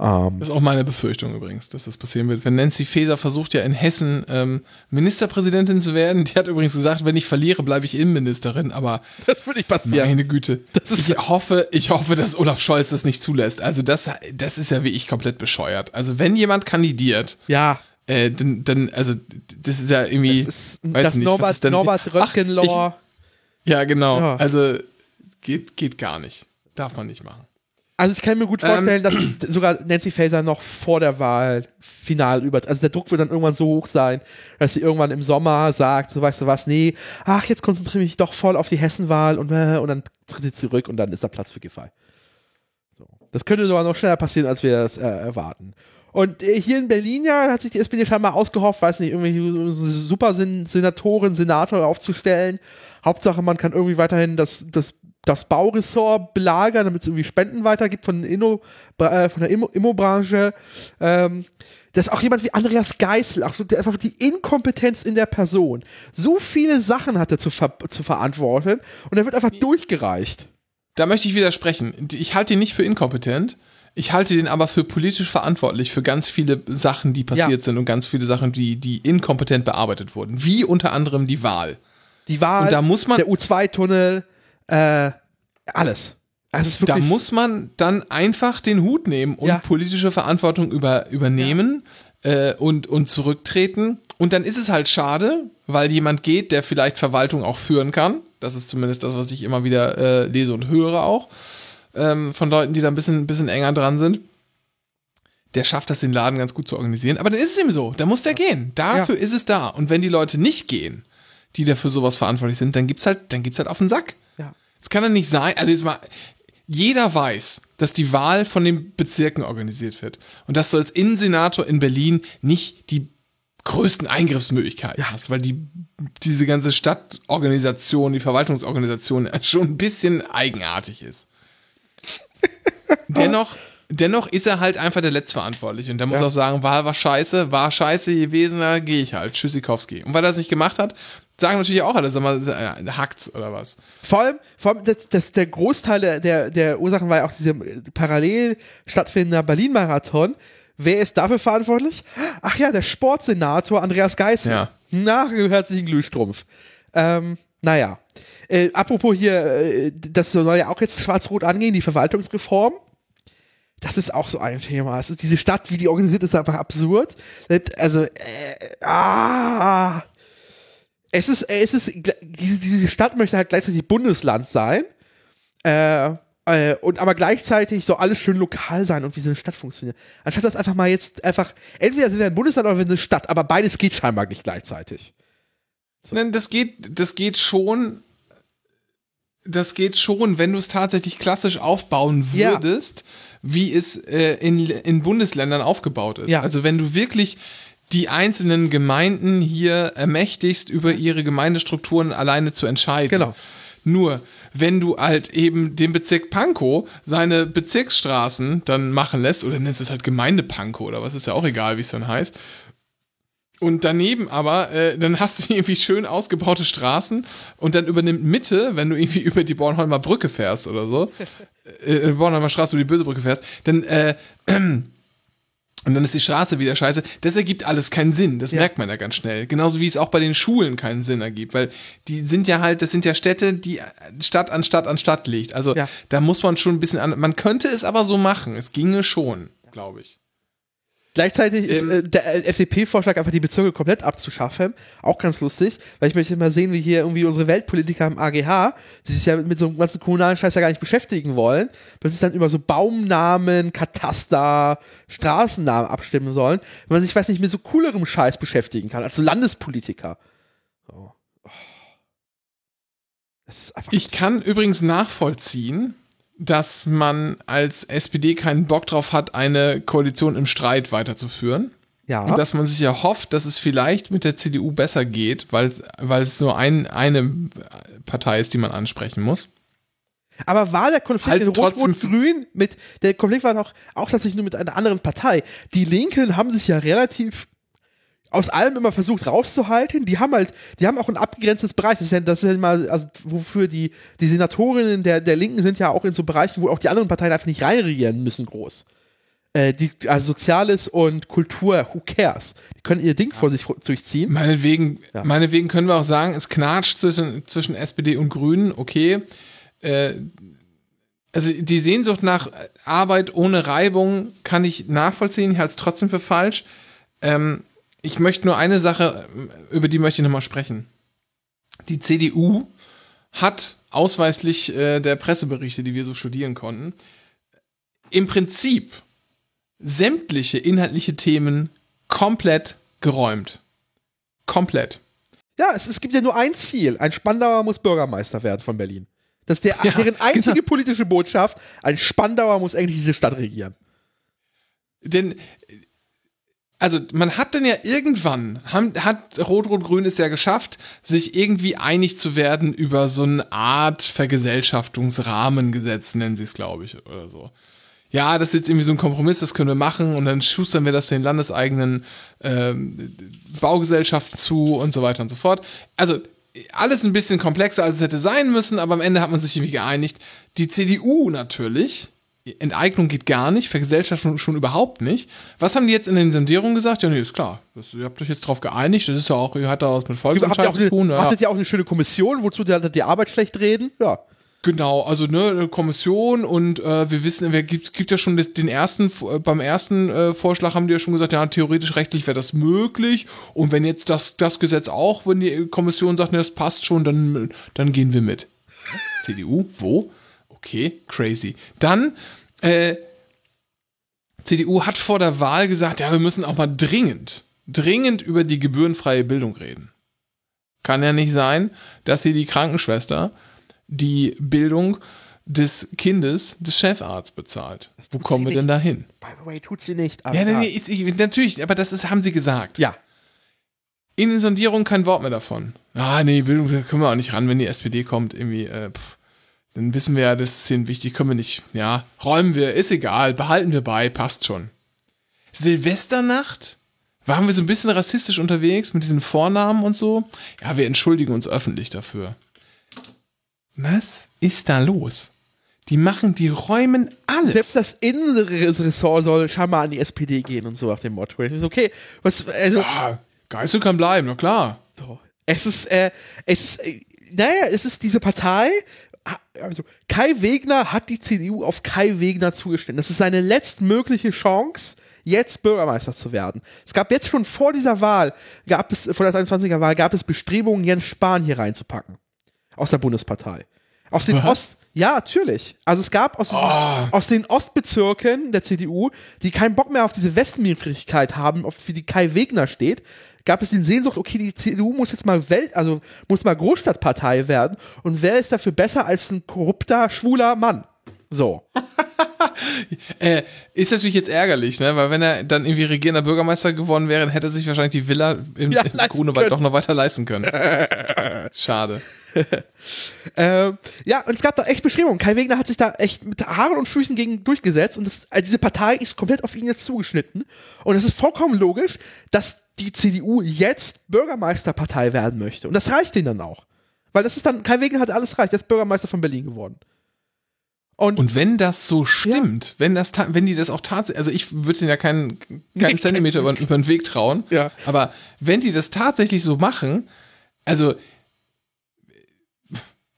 Ähm, das ist auch meine Befürchtung übrigens, dass das passieren wird. Wenn Nancy Faeser versucht ja in Hessen ähm, Ministerpräsidentin zu werden, die hat übrigens gesagt, wenn ich verliere, bleibe ich Innenministerin, aber das würde nicht passieren. Meine Güte. ich hoffe, ich hoffe, dass Olaf Scholz das nicht zulässt. Also das, das ist ja wie ich komplett bescheuert. Also wenn jemand kandidiert, ja. Äh, dann, dann, also das ist ja irgendwie, das ist, weiß das nicht, Norbert, was ist denn, Norbert Röttgen-Law. Ja, genau. Ja. Also geht, geht gar nicht. Darf man nicht machen. Also ich kann mir gut vorstellen, ähm, dass sogar Nancy Faeser noch vor der Wahl final über, also der Druck wird dann irgendwann so hoch sein, dass sie irgendwann im Sommer sagt, so weißt du was, nee, ach jetzt konzentriere ich mich doch voll auf die Hessenwahl und äh, und dann tritt sie zurück und dann ist da Platz für Giffey. So. Das könnte sogar noch schneller passieren, als wir das äh, erwarten. Und äh, hier in Berlin ja hat sich die SPD scheinbar ausgehofft, weiß nicht, irgendwelche super Senatoren, Senator aufzustellen. Hauptsache, man kann irgendwie weiterhin das, das das Bauressort belagern, damit es irgendwie Spenden weitergibt von, Inno, äh, von der Immobranche. Ähm, dass auch jemand wie Andreas Geisel, auch so, einfach die Inkompetenz in der Person, so viele Sachen hat er zu, ver zu verantworten und er wird einfach durchgereicht. Da möchte ich widersprechen. Ich halte ihn nicht für inkompetent. Ich halte den aber für politisch verantwortlich für ganz viele Sachen, die passiert Ja. sind und ganz viele Sachen, die, die inkompetent bearbeitet wurden. Wie unter anderem die Wahl. Die Wahl, Und da muss man- der U2-Tunnel, äh, alles. Also Da muss man dann einfach den Hut nehmen und Ja. politische Verantwortung über, übernehmen äh, und, und zurücktreten. Und dann ist es halt schade, weil jemand geht, der vielleicht Verwaltung auch führen kann. Das ist zumindest das, was ich immer wieder äh, lese und höre auch. Ähm, von Leuten, die da ein bisschen, bisschen enger dran sind. Der schafft das, den Laden ganz gut zu organisieren. Aber dann ist es ihm so. Da muss der gehen. Dafür ist es da. Und wenn die Leute nicht gehen, die dafür sowas verantwortlich sind, dann gibt's halt, dann gibt's halt auf den Sack. Ja. Es kann ja nicht sein, also jetzt mal, jeder weiß, dass die Wahl von den Bezirken organisiert wird. Und dass du als Innensenator in Berlin nicht die größten Eingriffsmöglichkeiten hast, weil die, diese ganze Stadtorganisation, die Verwaltungsorganisation schon ein bisschen eigenartig ist. dennoch, dennoch ist er halt einfach der Letztverantwortliche. Und der muss Ja. auch sagen, Wahl war scheiße, war scheiße gewesen, da gehe ich halt. Tschüssikowski. Und weil er das nicht gemacht hat, sagen natürlich auch alle, sag mal, äh, hackt's oder was. Vor allem, vor allem das, das, der Großteil der, der, der Ursachen war ja auch dieser äh, parallel stattfindender Berlin-Marathon. Wer ist dafür verantwortlich? Ach ja, der Sportsenator Andreas Geißen. Ja. Na, herzlichen Glühstrumpf. Ähm, naja. Äh, apropos hier, äh, das soll ja auch jetzt schwarz-rot angehen, die Verwaltungsreform. Das ist auch so ein Thema. Es ist diese Stadt, wie die organisiert ist, einfach absurd. Also, äh, ah. Es ist, es ist, diese, diese Stadt möchte halt gleichzeitig Bundesland sein. Äh, äh, und aber gleichzeitig soll alles schön lokal sein und wie so eine Stadt funktioniert. Anstatt das einfach mal jetzt einfach, entweder sind wir ein Bundesland oder wir sind eine Stadt, aber beides geht scheinbar nicht gleichzeitig. Nein, das geht, das geht schon. Das geht schon, wenn du es tatsächlich klassisch aufbauen Ja. würdest, wie es äh, in, in Bundesländern aufgebaut ist. Ja. Also wenn du wirklich die einzelnen Gemeinden hier ermächtigst, über ihre Gemeindestrukturen alleine zu entscheiden. Genau. Nur, wenn du halt eben den Bezirk Pankow seine Bezirksstraßen dann machen lässt, oder nennst du es halt Gemeinde Pankow oder was, ist ja auch egal, wie es dann heißt. Und daneben aber, äh, dann hast du irgendwie schön ausgebaute Straßen und dann übernimmt Mitte, wenn du irgendwie über die Bornholmer Brücke fährst oder so, äh, Bornholmer Straße über die Böse Brücke fährst, dann, äh, und dann ist die Straße wieder scheiße. Das ergibt alles keinen Sinn. Das Ja. merkt man ja ganz schnell. Genauso wie es auch bei den Schulen keinen Sinn ergibt, weil die sind ja halt, das sind ja Städte, die Stadt an Stadt an Stadt liegt. Also Ja. da muss man schon ein bisschen an. Man könnte es aber so machen. Es ginge schon, glaube ich. Gleichzeitig ist Ähm, äh, der äh, FDP-Vorschlag, einfach die Bezirke komplett abzuschaffen, auch ganz lustig, weil ich möchte immer sehen, wie hier irgendwie unsere Weltpolitiker im AGH, die sich ja mit, so einem ganzen kommunalen Scheiß ja gar nicht beschäftigen wollen, plötzlich dann über so Baumnamen, Kataster, Straßennamen abstimmen sollen, wenn man sich, weiß nicht, mit so coolerem Scheiß beschäftigen kann, als so Landespolitiker. So. Oh. Ist. Ich kann übrigens nachvollziehen, dass man als SPD keinen Bock drauf hat, eine Koalition im Streit weiterzuführen. ja. Und dass man sich ja hofft, dass es vielleicht mit der CDU besser geht, weil es, weil es nur ein, eine Partei ist, die man ansprechen muss. Aber war der Konflikt Halt in trotzdem- Rot-Rot-Grün mit, der Konflikt war doch auch tatsächlich nur mit einer anderen Partei. Die Linken haben sich ja relativ aus allem immer versucht rauszuhalten. Die haben halt, die haben auch ein abgegrenztes Bereich. Das ist ja, das ist ja immer, also wofür die, die Senatorinnen der, der Linken sind ja auch in so Bereichen, wo auch die anderen Parteien einfach nicht reinregieren müssen, groß. Äh, die, also Soziales und Kultur, who cares? Die können ihr Ding vor sich durchziehen. Meinetwegen, Ja. meinetwegen können wir auch sagen, es knatscht zwischen, zwischen SPD und Grünen, okay. Äh, also die Sehnsucht nach Arbeit ohne Reibung kann ich nachvollziehen, ich halte es trotzdem für falsch. Ähm, ich möchte nur eine Sache, über die möchte ich nochmal sprechen. Die CDU hat ausweislich äh, der Presseberichte, die wir so studieren konnten, im Prinzip sämtliche inhaltliche Themen komplett geräumt. Komplett. Ja, es, es gibt ja nur ein Ziel. Ein Spandauer muss Bürgermeister werden von Berlin. Das ist der, Ja, deren einzige genau. politische Botschaft. Ein Spandauer muss eigentlich diese Stadt regieren. Denn, also man hat dann ja irgendwann, haben, hat Rot-Rot-Grün es ja geschafft, sich irgendwie einig zu werden über so eine Art Vergesellschaftungsrahmengesetz, nennen sie es, glaube ich, oder so. Ja, das ist jetzt irgendwie so ein Kompromiss, das können wir machen und dann schustern wir das den landeseigenen ähm, Baugesellschaften zu und so weiter und so fort. Also alles ein bisschen komplexer, als es hätte sein müssen, aber am Ende hat man sich irgendwie geeinigt. Die CDU natürlich, Enteignung geht gar nicht, Vergesellschaftung schon überhaupt nicht. Was haben die jetzt in den Sondierungen gesagt? Ja, nee, ist klar. Das, ihr habt euch jetzt drauf geeinigt, das ist ja auch, ihr hat da was mit Volksentscheid zu tun. Ja. Hattet ihr auch eine schöne Kommission, wozu die, die Arbeit schlecht reden? Ja. Genau, also ne, eine Kommission und äh, wir wissen, wer gibt, gibt ja schon den ersten, äh, beim ersten äh, Vorschlag haben die ja schon gesagt, ja, theoretisch rechtlich wäre das möglich und wenn jetzt das, das Gesetz auch, wenn die Kommission sagt, ne, das passt schon, dann, dann gehen wir mit. CDU, wo? Okay, crazy. Dann, äh, CDU hat vor der Wahl gesagt, ja, wir müssen auch mal dringend, dringend über die gebührenfreie Bildung reden. Kann ja nicht sein, dass hier die Krankenschwester die Bildung des Kindes des Chefarztes bezahlt. Wo kommen wir nicht. denn da hin? By the way, tut sie nicht. Ja, nee, ich, ich, natürlich, aber das ist, haben sie gesagt. Ja. In den Sondierungen kein Wort mehr davon. Ah, nee, Bildung da können wir auch nicht ran, wenn die SPD kommt, irgendwie, äh, pff, dann wissen wir ja, das ist ihnen wichtig, können wir nicht, ja, räumen wir, ist egal, behalten wir bei, passt schon. Silvesternacht? Waren wir so ein bisschen rassistisch unterwegs mit diesen Vornamen und so? Ja, wir entschuldigen uns öffentlich dafür. Was ist da los? Die machen, die räumen alles. Selbst das Innenressort soll scheinbar an die SPD gehen und so nach dem Motto. Ich so, okay, was, also. Ja, Geißel kann bleiben, na klar. So. Es ist, äh, es ist, äh, naja, es ist diese Partei, also Kai Wegner hat die CDU auf Kai Wegner zugestellt. Das ist seine letztmögliche Chance, jetzt Bürgermeister zu werden. Es gab jetzt schon vor dieser Wahl, gab es, vor der 21er Wahl, gab es Bestrebungen, Jens Spahn hier reinzupacken. Aus der Bundespartei. Aus den Was? Ost, ja, natürlich. Also es gab aus, diesen, Oh. aus den Ostbezirken der CDU, die keinen Bock mehr auf diese Westmierfähigkeit haben, auf die Kai Wegner steht, gab es den Sehnsucht, okay, die CDU muss jetzt mal Welt, also muss mal Großstadtpartei werden. Und wer ist dafür besser als ein korrupter, schwuler Mann? So. Äh, ist natürlich jetzt ärgerlich, ne? Weil wenn er dann irgendwie regierender Bürgermeister geworden wäre, dann hätte er sich wahrscheinlich die Villa im, Ja, im Grunewald doch noch weiter leisten können. Schade. Ähm, ja, und es gab da echt Bestrebungen. Kai Wegner hat sich da echt mit Haaren und Füßen gegen durchgesetzt und das, also diese Partei ist komplett auf ihn jetzt zugeschnitten. Und es ist vollkommen logisch, dass die CDU jetzt Bürgermeisterpartei werden möchte. Und das reicht denen dann auch. Weil das ist dann, Kai Wegner hat alles reicht, er ist Bürgermeister von Berlin geworden. Und, Und wenn das so stimmt, wenn das wenn die das auch tatsächlich, also ich würde denen ja keinen, keinen Zentimeter über, über den Weg trauen, Ja. aber wenn die das tatsächlich so machen, also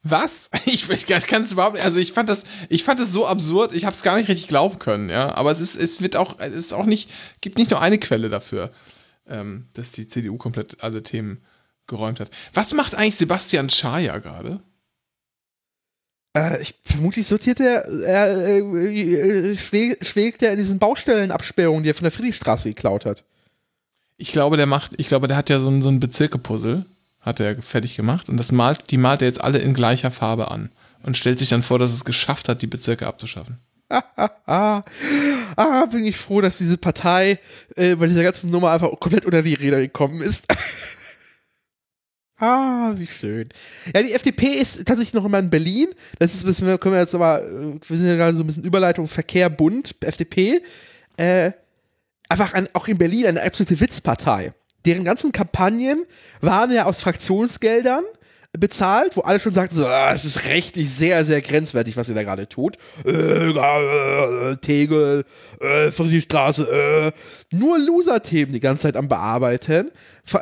was? Ich, ich kann es überhaupt nicht, also ich fand das, ich fand das so absurd, ich habe es gar nicht richtig glauben können, ja. Aber es ist, es wird auch, es ist auch nicht, gibt nicht nur eine Quelle dafür, ähm, dass die CDU komplett alle Themen geräumt hat. Was macht eigentlich Sebastian Schaja gerade? Äh, ich vermutlich sortiert er, er äh, äh, schweg, schwegt er in diesen Baustellenabsperrungen, die er von der Friedrichstraße geklaut hat. Ich glaube, der macht, ich glaube, der hat ja so ein, so ein Bezirke-Puzzle, hat er fertig gemacht und das malt, die malt er jetzt alle in gleicher Farbe an und stellt sich dann vor, dass es geschafft hat, die Bezirke abzuschaffen. ah, ah, bin ich froh, dass diese Partei äh, bei dieser ganzen Nummer einfach komplett unter die Räder gekommen ist. ah, wie schön. Ja, die FDP ist tatsächlich noch immer in Berlin. Das ist, ein bisschen- können wir jetzt aber, wir sind ja gerade so ein bisschen Überleitung Verkehr, Bund, FDP. Äh, einfach ein, auch in Berlin eine absolute Witzpartei. Deren ganzen Kampagnen waren ja aus Fraktionsgeldern bezahlt, wo alle schon sagten, so, ah, es ist rechtlich sehr, sehr grenzwertig, was ihr da gerade tut. Äh, äh, Tegel, äh, Friedrichstraße, äh. Nur Loser-Themen die ganze Zeit am Bearbeiten.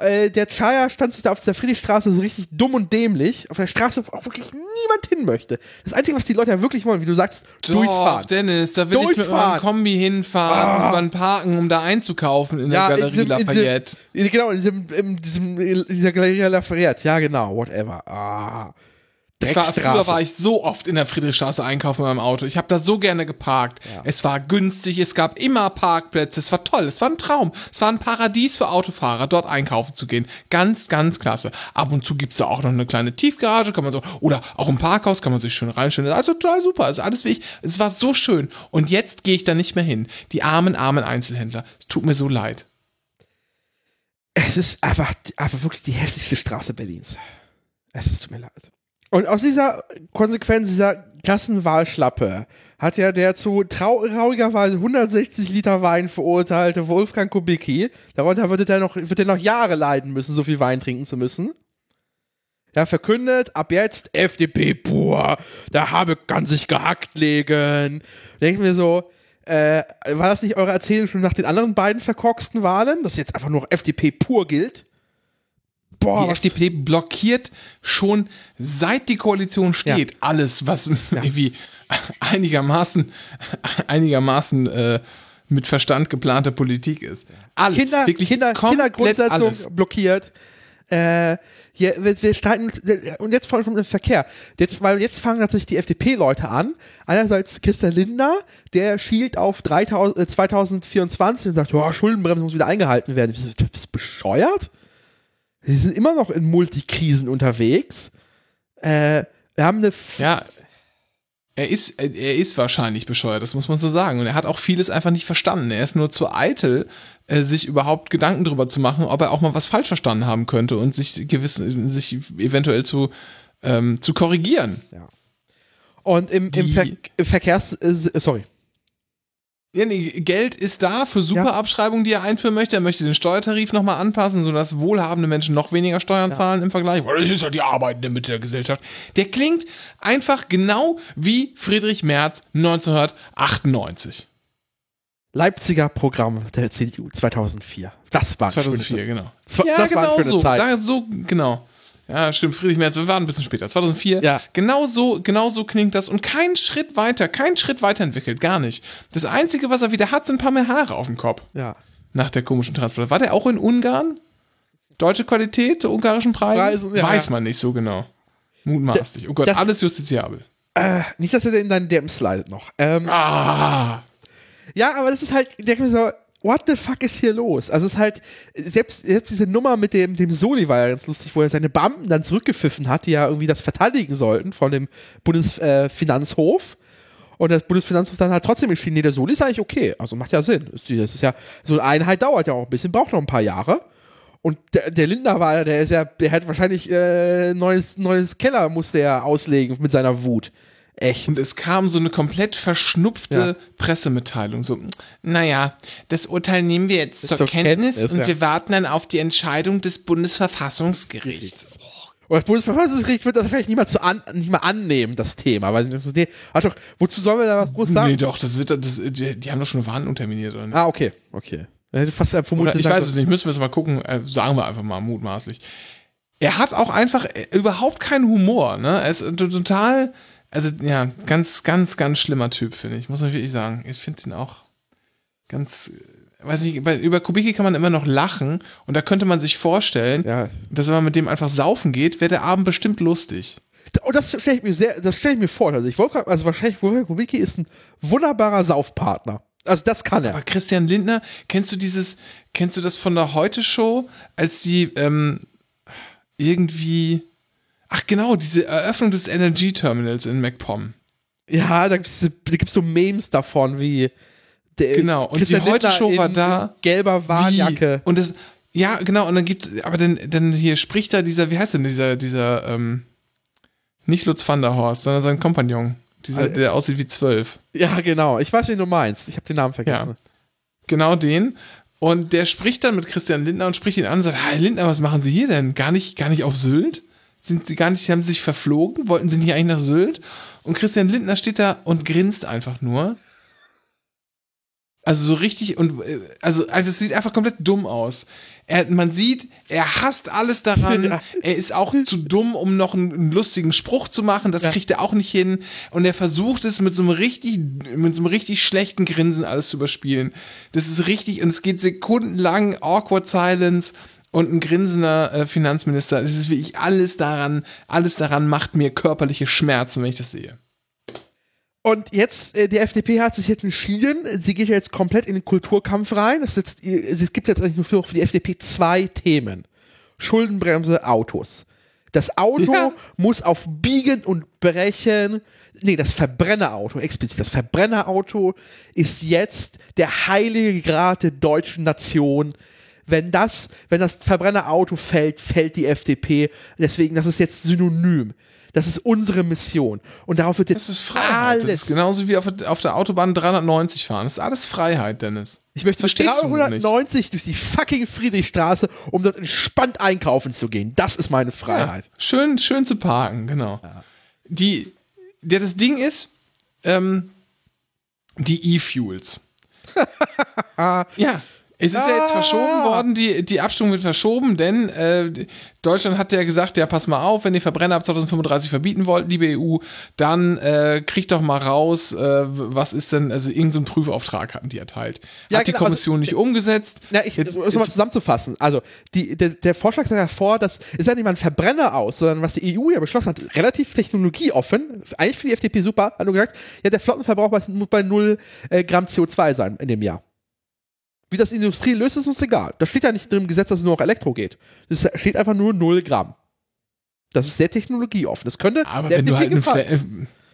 Äh, der Chaya stand sich da auf der Friedrichstraße so richtig dumm und dämlich, auf der Straße, wo auch wirklich niemand hin möchte. Das Einzige, was die Leute ja wirklich wollen, wie du sagst, durchfahren. Doch, Dennis, da will ich mit meinem Durchfahren. Kombi hinfahren, Ah. über den Parken, um da einzukaufen in der Ja, in Galerie diesem, in Lafayette. diesem, genau, in, diesem, in, diesem, in dieser Galerie Lafayette. Ja, genau, whatever. Ah. Ich war, früher war ich so oft in der Friedrichstraße einkaufen mit meinem Auto. Ich habe da so gerne geparkt. Es war günstig, es gab immer Parkplätze, es war toll, es war ein Traum. Es war ein Paradies für Autofahrer, dort einkaufen zu gehen. Ganz, ganz klasse. Ab und zu gibt's da auch noch eine kleine Tiefgarage, kann man so, oder auch im Parkhaus kann man sich schön reinstellen. Also total super, ist alles wie ich. Es war so schön. Und jetzt gehe ich da nicht mehr hin. Die armen, armen Einzelhändler. Es tut mir so leid. Es ist einfach, einfach wirklich die hässlichste Straße Berlins. Es ist tut mir leid. Und aus dieser Konsequenz dieser Klassenwahlschlappe hat ja der zu trau traurigerweise 160 Liter Wein verurteilte Wolfgang Kubicki, darunter wird er noch, wird er noch Jahre leiden müssen, so viel Wein trinken zu müssen, ja, verkündet, ab jetzt FDP pur, der habe kann sich gehackt legen. Denken wir so, äh, war das nicht eure Erzählung schon nach den anderen beiden verkorksten Wahlen, dass jetzt einfach nur FDP pur gilt? Boah, die FDP blockiert schon seit die Koalition steht ja. alles, was ja. irgendwie einigermaßen, einigermaßen äh, mit Verstand geplante Politik ist. Alles, Kinder, wirklich Kinder, Kindergrundsetzung alles. blockiert. Äh, hier, wir, wir streiten und jetzt vor allem im Verkehr. Jetzt, weil jetzt fangen natürlich die FDP-Leute an. Einerseits Christian Lindner, der schielt auf 3000, äh, 2024 und sagt, oh, Schuldenbremse muss wieder eingehalten werden. Du bist bescheuert? Sie sind immer noch in Multikrisen unterwegs. Äh, wir haben eine. ja, er ist, er ist wahrscheinlich bescheuert, das muss man so sagen. Und er hat auch vieles einfach nicht verstanden. Er ist nur zu eitel, äh, sich überhaupt Gedanken darüber zu machen, ob er auch mal was falsch verstanden haben könnte und sich gewissen, sich eventuell zu, ähm, zu korrigieren. Ja. Und im, im, Ver im Verkehrs, äh, sorry. Ja, nee, Geld ist da für Superabschreibungen, die er einführen möchte. Er möchte den Steuertarif nochmal anpassen, sodass wohlhabende Menschen noch weniger Steuern ja. zahlen im Vergleich. Weil das ist ja die arbeitende Mitte der Gesellschaft. Der klingt einfach genau wie Friedrich Merz 1998. Leipziger Programm der CDU 2004. Das war 2004, genau. Z ja, das genau war eine so. Zeit. Da, so. Genau. Ja, stimmt, Friedrich Merz, wir waren ein bisschen später, 2004. Ja. Genau so, genau so klingt das und kein Schritt weiter, kein Schritt weiterentwickelt, gar nicht. Das Einzige, was er wieder hat, sind ein paar mehr Haare auf dem Kopf. Ja. Nach der komischen Transport. War der auch in Ungarn? Deutsche Qualität, der ungarischen Preise? Preisen, ja. Weiß man nicht so genau. Mutmaßlich. Oh Gott, Das- alles justiziabel. Äh, nicht, dass er in deinen DM slidet noch. Ähm, Ah. Ja, aber das ist halt, ich denke mir so, what the fuck ist hier los? Also es ist halt, selbst, selbst diese Nummer mit dem, dem Soli war ja ganz lustig, wo er seine Beamten dann zurückgepfiffen hat, die ja irgendwie das verteidigen sollten von dem Bundesfinanzhof. Und das Bundesfinanzhof dann hat trotzdem entschieden, nee, der Soli ist eigentlich okay. Also macht ja Sinn. Das ist ja, so eine Einheit dauert ja auch ein bisschen, braucht noch ein paar Jahre. Und der, der Lindner war, der ist ja, der hat wahrscheinlich äh, neues, neues Keller musste er auslegen mit seiner Wut. Echt. Und es kam so eine komplett verschnupfte Ja. Pressemitteilung. So, naja, das Urteil nehmen wir jetzt zur, zur Kenntnis, Kenntnis, und ja. wir warten dann auf die Entscheidung des Bundesverfassungsgerichts. Und das Bundesverfassungsgericht wird das vielleicht nicht mal, zu an, nicht mal annehmen, das Thema. Weil sie so, nee, ach doch, wozu sollen wir da was groß sagen? Nee, doch, das wird, das, die, die haben doch schon eine Verhandlung terminiert, oder nicht? Ah, okay, okay. Fast vermutet, Oder ich weiß es nicht, müssen wir es mal gucken, äh, sagen wir einfach mal mutmaßlich. Er hat auch einfach äh, überhaupt keinen Humor, ne? Er ist total, also ja, ganz, ganz, ganz schlimmer Typ, finde ich, muss man wirklich sagen. Ich finde ihn auch ganz, äh, weiß nicht, bei, über Kubicki kann man immer noch lachen und da könnte man sich vorstellen, Ja. dass wenn man mit dem einfach saufen geht, wäre der Abend bestimmt lustig. Oh, das stelle ich mir sehr, das stelle ich mir vor. Also ich wollte gerade, also wahrscheinlich, Wolfgang Kubicki ist ein wunderbarer Saufpartner. Also das kann er. Aber Christian Lindner, kennst du dieses, kennst du das von der Heute-Show, als die ähm, irgendwie, ach genau, diese Eröffnung des Energy-Terminals in MacPom. Ja, da gibt es so Memes davon, wie der Genau, und Christian die Heute-Show Lindner war da. Gelber Warnjacke. Wie? Und das, ja, genau, und dann gibt's, aber dann, dann hier spricht da dieser, wie heißt denn dieser, dieser, ähm, nicht Lutz van der Horst, sondern sein Kompagnon. Dieser, der aussieht wie zwölf. Ja, genau. Ich weiß, wen du meinst. Ich habe den Namen vergessen. Ja. Genau den. Und der spricht dann mit Christian Lindner und spricht ihn an und sagt, Herr Lindner, was machen Sie hier denn? Gar nicht, gar nicht auf Sylt? Sind Sie gar nicht, haben Sie sich verflogen? Wollten Sie nicht eigentlich nach Sylt? Und Christian Lindner steht da und grinst einfach nur. Also so richtig und äh, also, also es sieht einfach komplett dumm aus. Er, man sieht, er hasst alles daran. Ja. Er ist auch zu dumm, um noch einen, einen lustigen Spruch zu machen. Das Ja. kriegt er auch nicht hin. Und er versucht es mit so einem richtig, mit so einem richtig schlechten Grinsen alles zu überspielen. Das ist richtig und es geht sekundenlang awkward silence und ein grinsender äh, Finanzminister. Es ist wirklich alles daran, alles daran macht mir körperliche Schmerzen, wenn ich das sehe. Und jetzt, äh, die FDP hat sich jetzt entschieden, sie geht ja jetzt komplett in den Kulturkampf rein. Es, jetzt, es gibt jetzt eigentlich nur für, für die FDP zwei Themen. Schuldenbremse, Autos. Das Auto Ja. muss auf Biegen und Brechen, nee, das Verbrennerauto, explizit, das Verbrennerauto ist jetzt der heilige Grat der deutschen Nation. Wenn das, wenn das Verbrennerauto fällt, fällt die FDP. Deswegen, das ist jetzt synonym. Das ist unsere Mission. Und darauf wird jetzt Das ist Freiheit. alles. Das ist genauso wie auf, auf der Autobahn 390 fahren. Das ist alles Freiheit, Dennis. ich möchte mit Verstehst du nicht? 390 durch die fucking Friedrichstraße, um dort entspannt einkaufen zu gehen. Das ist meine Freiheit. Schön, schön zu parken, genau. Die, der, das Ding ist, ähm, die E-Fuels. ja. Es ist ja jetzt verschoben worden, die, die Abstimmung wird verschoben, denn äh, Deutschland hat ja gesagt, ja, pass mal auf, wenn ihr Verbrenner ab 2035 verbieten wollt, liebe EU, dann äh, kriegt doch mal raus, äh, was ist denn, also irgendein so Prüfauftrag hatten die erteilt. Ja, hat die genau, Kommission nicht umgesetzt. Na, ich, Jetzt- um es mal zusammenzufassen. Also, die, der, der Vorschlag sah ja vor, dass es ja nicht mal ein Verbrenner aus, sondern was die EU ja beschlossen hat, relativ technologieoffen, eigentlich für die FDP super, hat nur gesagt, ja, der Flottenverbrauch muss muss bei 0 äh, Gramm CO2 sein in dem Jahr. Wie das Industrie löst, ist uns egal. Da steht ja nicht drin im Gesetz, dass es nur noch Elektro geht. Es steht einfach nur 0 Gramm. Das ist sehr technologieoffen. Das könnte aber der wenn du halt eine. Fla äh,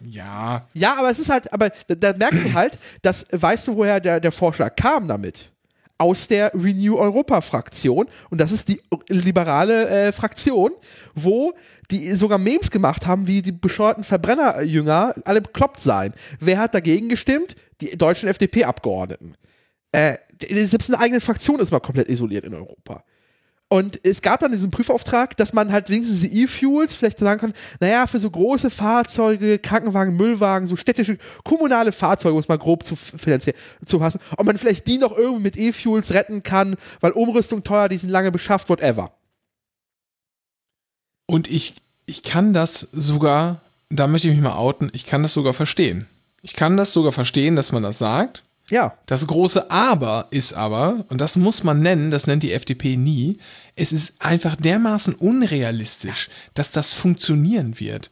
ja, Ja, aber es ist halt, aber da, da merkst du halt, dass, weißt du, woher der, der Vorschlag kam damit? Aus der Renew Europa Fraktion und das ist die liberale äh, Fraktion, wo die sogar Memes gemacht haben, wie die bescheuerten Verbrennerjünger alle bekloppt seien. Wer hat dagegen gestimmt? Die deutschen FDP-Abgeordneten. Äh, selbst eine eigene Fraktion ist mal komplett isoliert in Europa. Und es gab dann diesen Prüfauftrag, dass man halt wenigstens die E-Fuels vielleicht sagen kann, naja, für so große Fahrzeuge, Krankenwagen, Müllwagen, so städtische, kommunale Fahrzeuge, um es mal grob zu finanzieren, zu fassen, ob man vielleicht die noch irgendwie mit E-Fuels retten kann, weil Umrüstung teuer, die sind lange beschafft, whatever. Und ich, ich kann das sogar, da möchte ich mich mal outen, ich kann das sogar verstehen. Ich kann das sogar verstehen, dass man das sagt. Ja. Das große Aber ist aber, und das muss man nennen, das nennt die FDP nie, es ist einfach dermaßen unrealistisch, dass das funktionieren wird.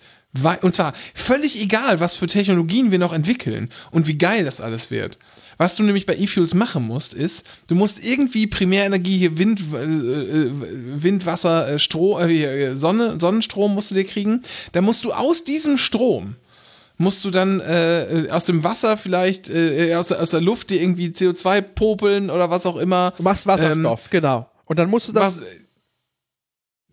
Und zwar völlig egal, was für Technologien wir noch entwickeln und wie geil das alles wird. Was du nämlich bei E-Fuels machen musst, ist, du musst irgendwie Primärenergie, hier Wind, äh, äh, Wind Wasser, äh, Strom, äh, Sonne, Sonnenstrom musst du dir kriegen. Da musst du aus diesem Strom, musst du dann äh, aus dem Wasser vielleicht, äh, aus, der- aus der Luft dir irgendwie CO2 popeln oder was auch immer. Du machst Wasserstoff, genau. Und dann musst du das. Was,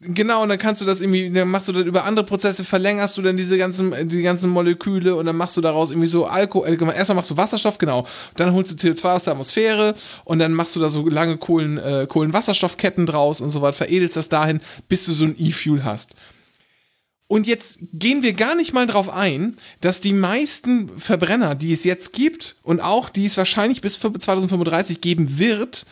genau, und dann kannst du das irgendwie, dann machst du dann über andere Prozesse, verlängerst du dann diese ganzen, die ganzen Moleküle und dann machst du daraus irgendwie so Alkohol, äh, erstmal machst du Wasserstoff, genau, dann holst du CO2 aus der Atmosphäre und dann machst du da so lange Kohlen, äh, Kohlenwasserstoffketten draus und so weiter, veredelst das dahin, bis du so ein E-Fuel hast. Und jetzt gehen wir gar nicht mal drauf ein, dass die meisten Verbrenner, die es jetzt gibt und auch die es wahrscheinlich bis 2035 geben wird,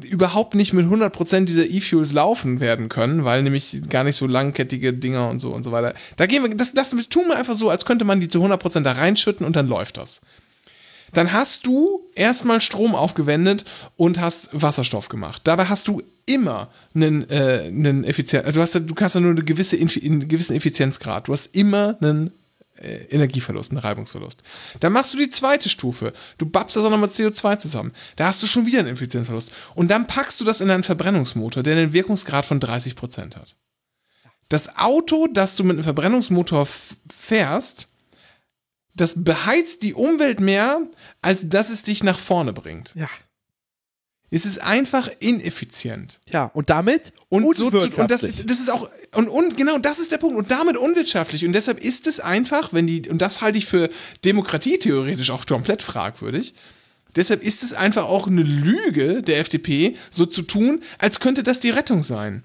überhaupt nicht mit 100% dieser E-Fuels laufen werden können, weil nämlich gar nicht so langkettige Dinger und so und so weiter. Da gehen wir, das, das tun wir einfach so, als könnte man die zu 100% da reinschütten und dann läuft das. Dann hast du erstmal Strom aufgewendet und hast Wasserstoff gemacht. Dabei hast du immer einen, äh, einen Effizienz, also du hast du kannst ja nur eine gewisse, einen gewissen Effizienzgrad. Du hast immer einen äh, Energieverlust, einen Reibungsverlust. Dann machst du die zweite Stufe. Du babst das auch nochmal CO2 zusammen. Da hast du schon wieder einen Effizienzverlust. Und dann packst du das in einen Verbrennungsmotor, der einen Wirkungsgrad von 30% hat. Das Auto, das du mit einem Verbrennungsmotor fährst, das beheizt die Umwelt mehr, als dass es dich nach vorne bringt. ja. Es ist einfach ineffizient. Ja, und damit Und, so zu, und das, das ist auch, und, und genau das ist der Punkt. Und damit unwirtschaftlich. Und deshalb ist es einfach, wenn die, und das halte ich für Demokratie theoretisch auch komplett fragwürdig. Deshalb ist es einfach auch eine Lüge der FDP, so zu tun, als könnte das die Rettung sein.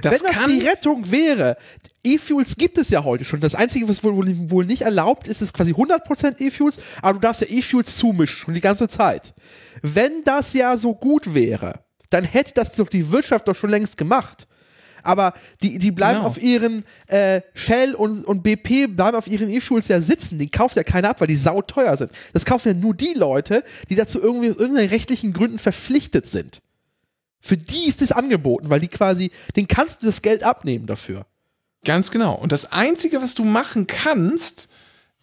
Das Wenn das kann, die Rettung wäre, E-Fuels gibt es ja heute schon. Das Einzige, was wohl, wohl- nicht erlaubt ist, ist quasi 100% E-Fuels, aber du darfst ja E-Fuels zumischen, schon die ganze Zeit. Wenn das ja so gut wäre, dann hätte das doch die Wirtschaft doch schon längst gemacht. Aber die, die bleiben Genau. auf ihren äh, Shell und, und BP bleiben auf ihren E-Fuels ja sitzen. Die kauft ja keiner ab, weil die sauteuer sind. Das kaufen ja nur die Leute, die dazu irgendwie aus irgendeinen rechtlichen Gründen verpflichtet sind. Für die ist es angeboten, weil die quasi, den kannst du das Geld abnehmen dafür. Ganz genau. Und das Einzige, was du machen kannst,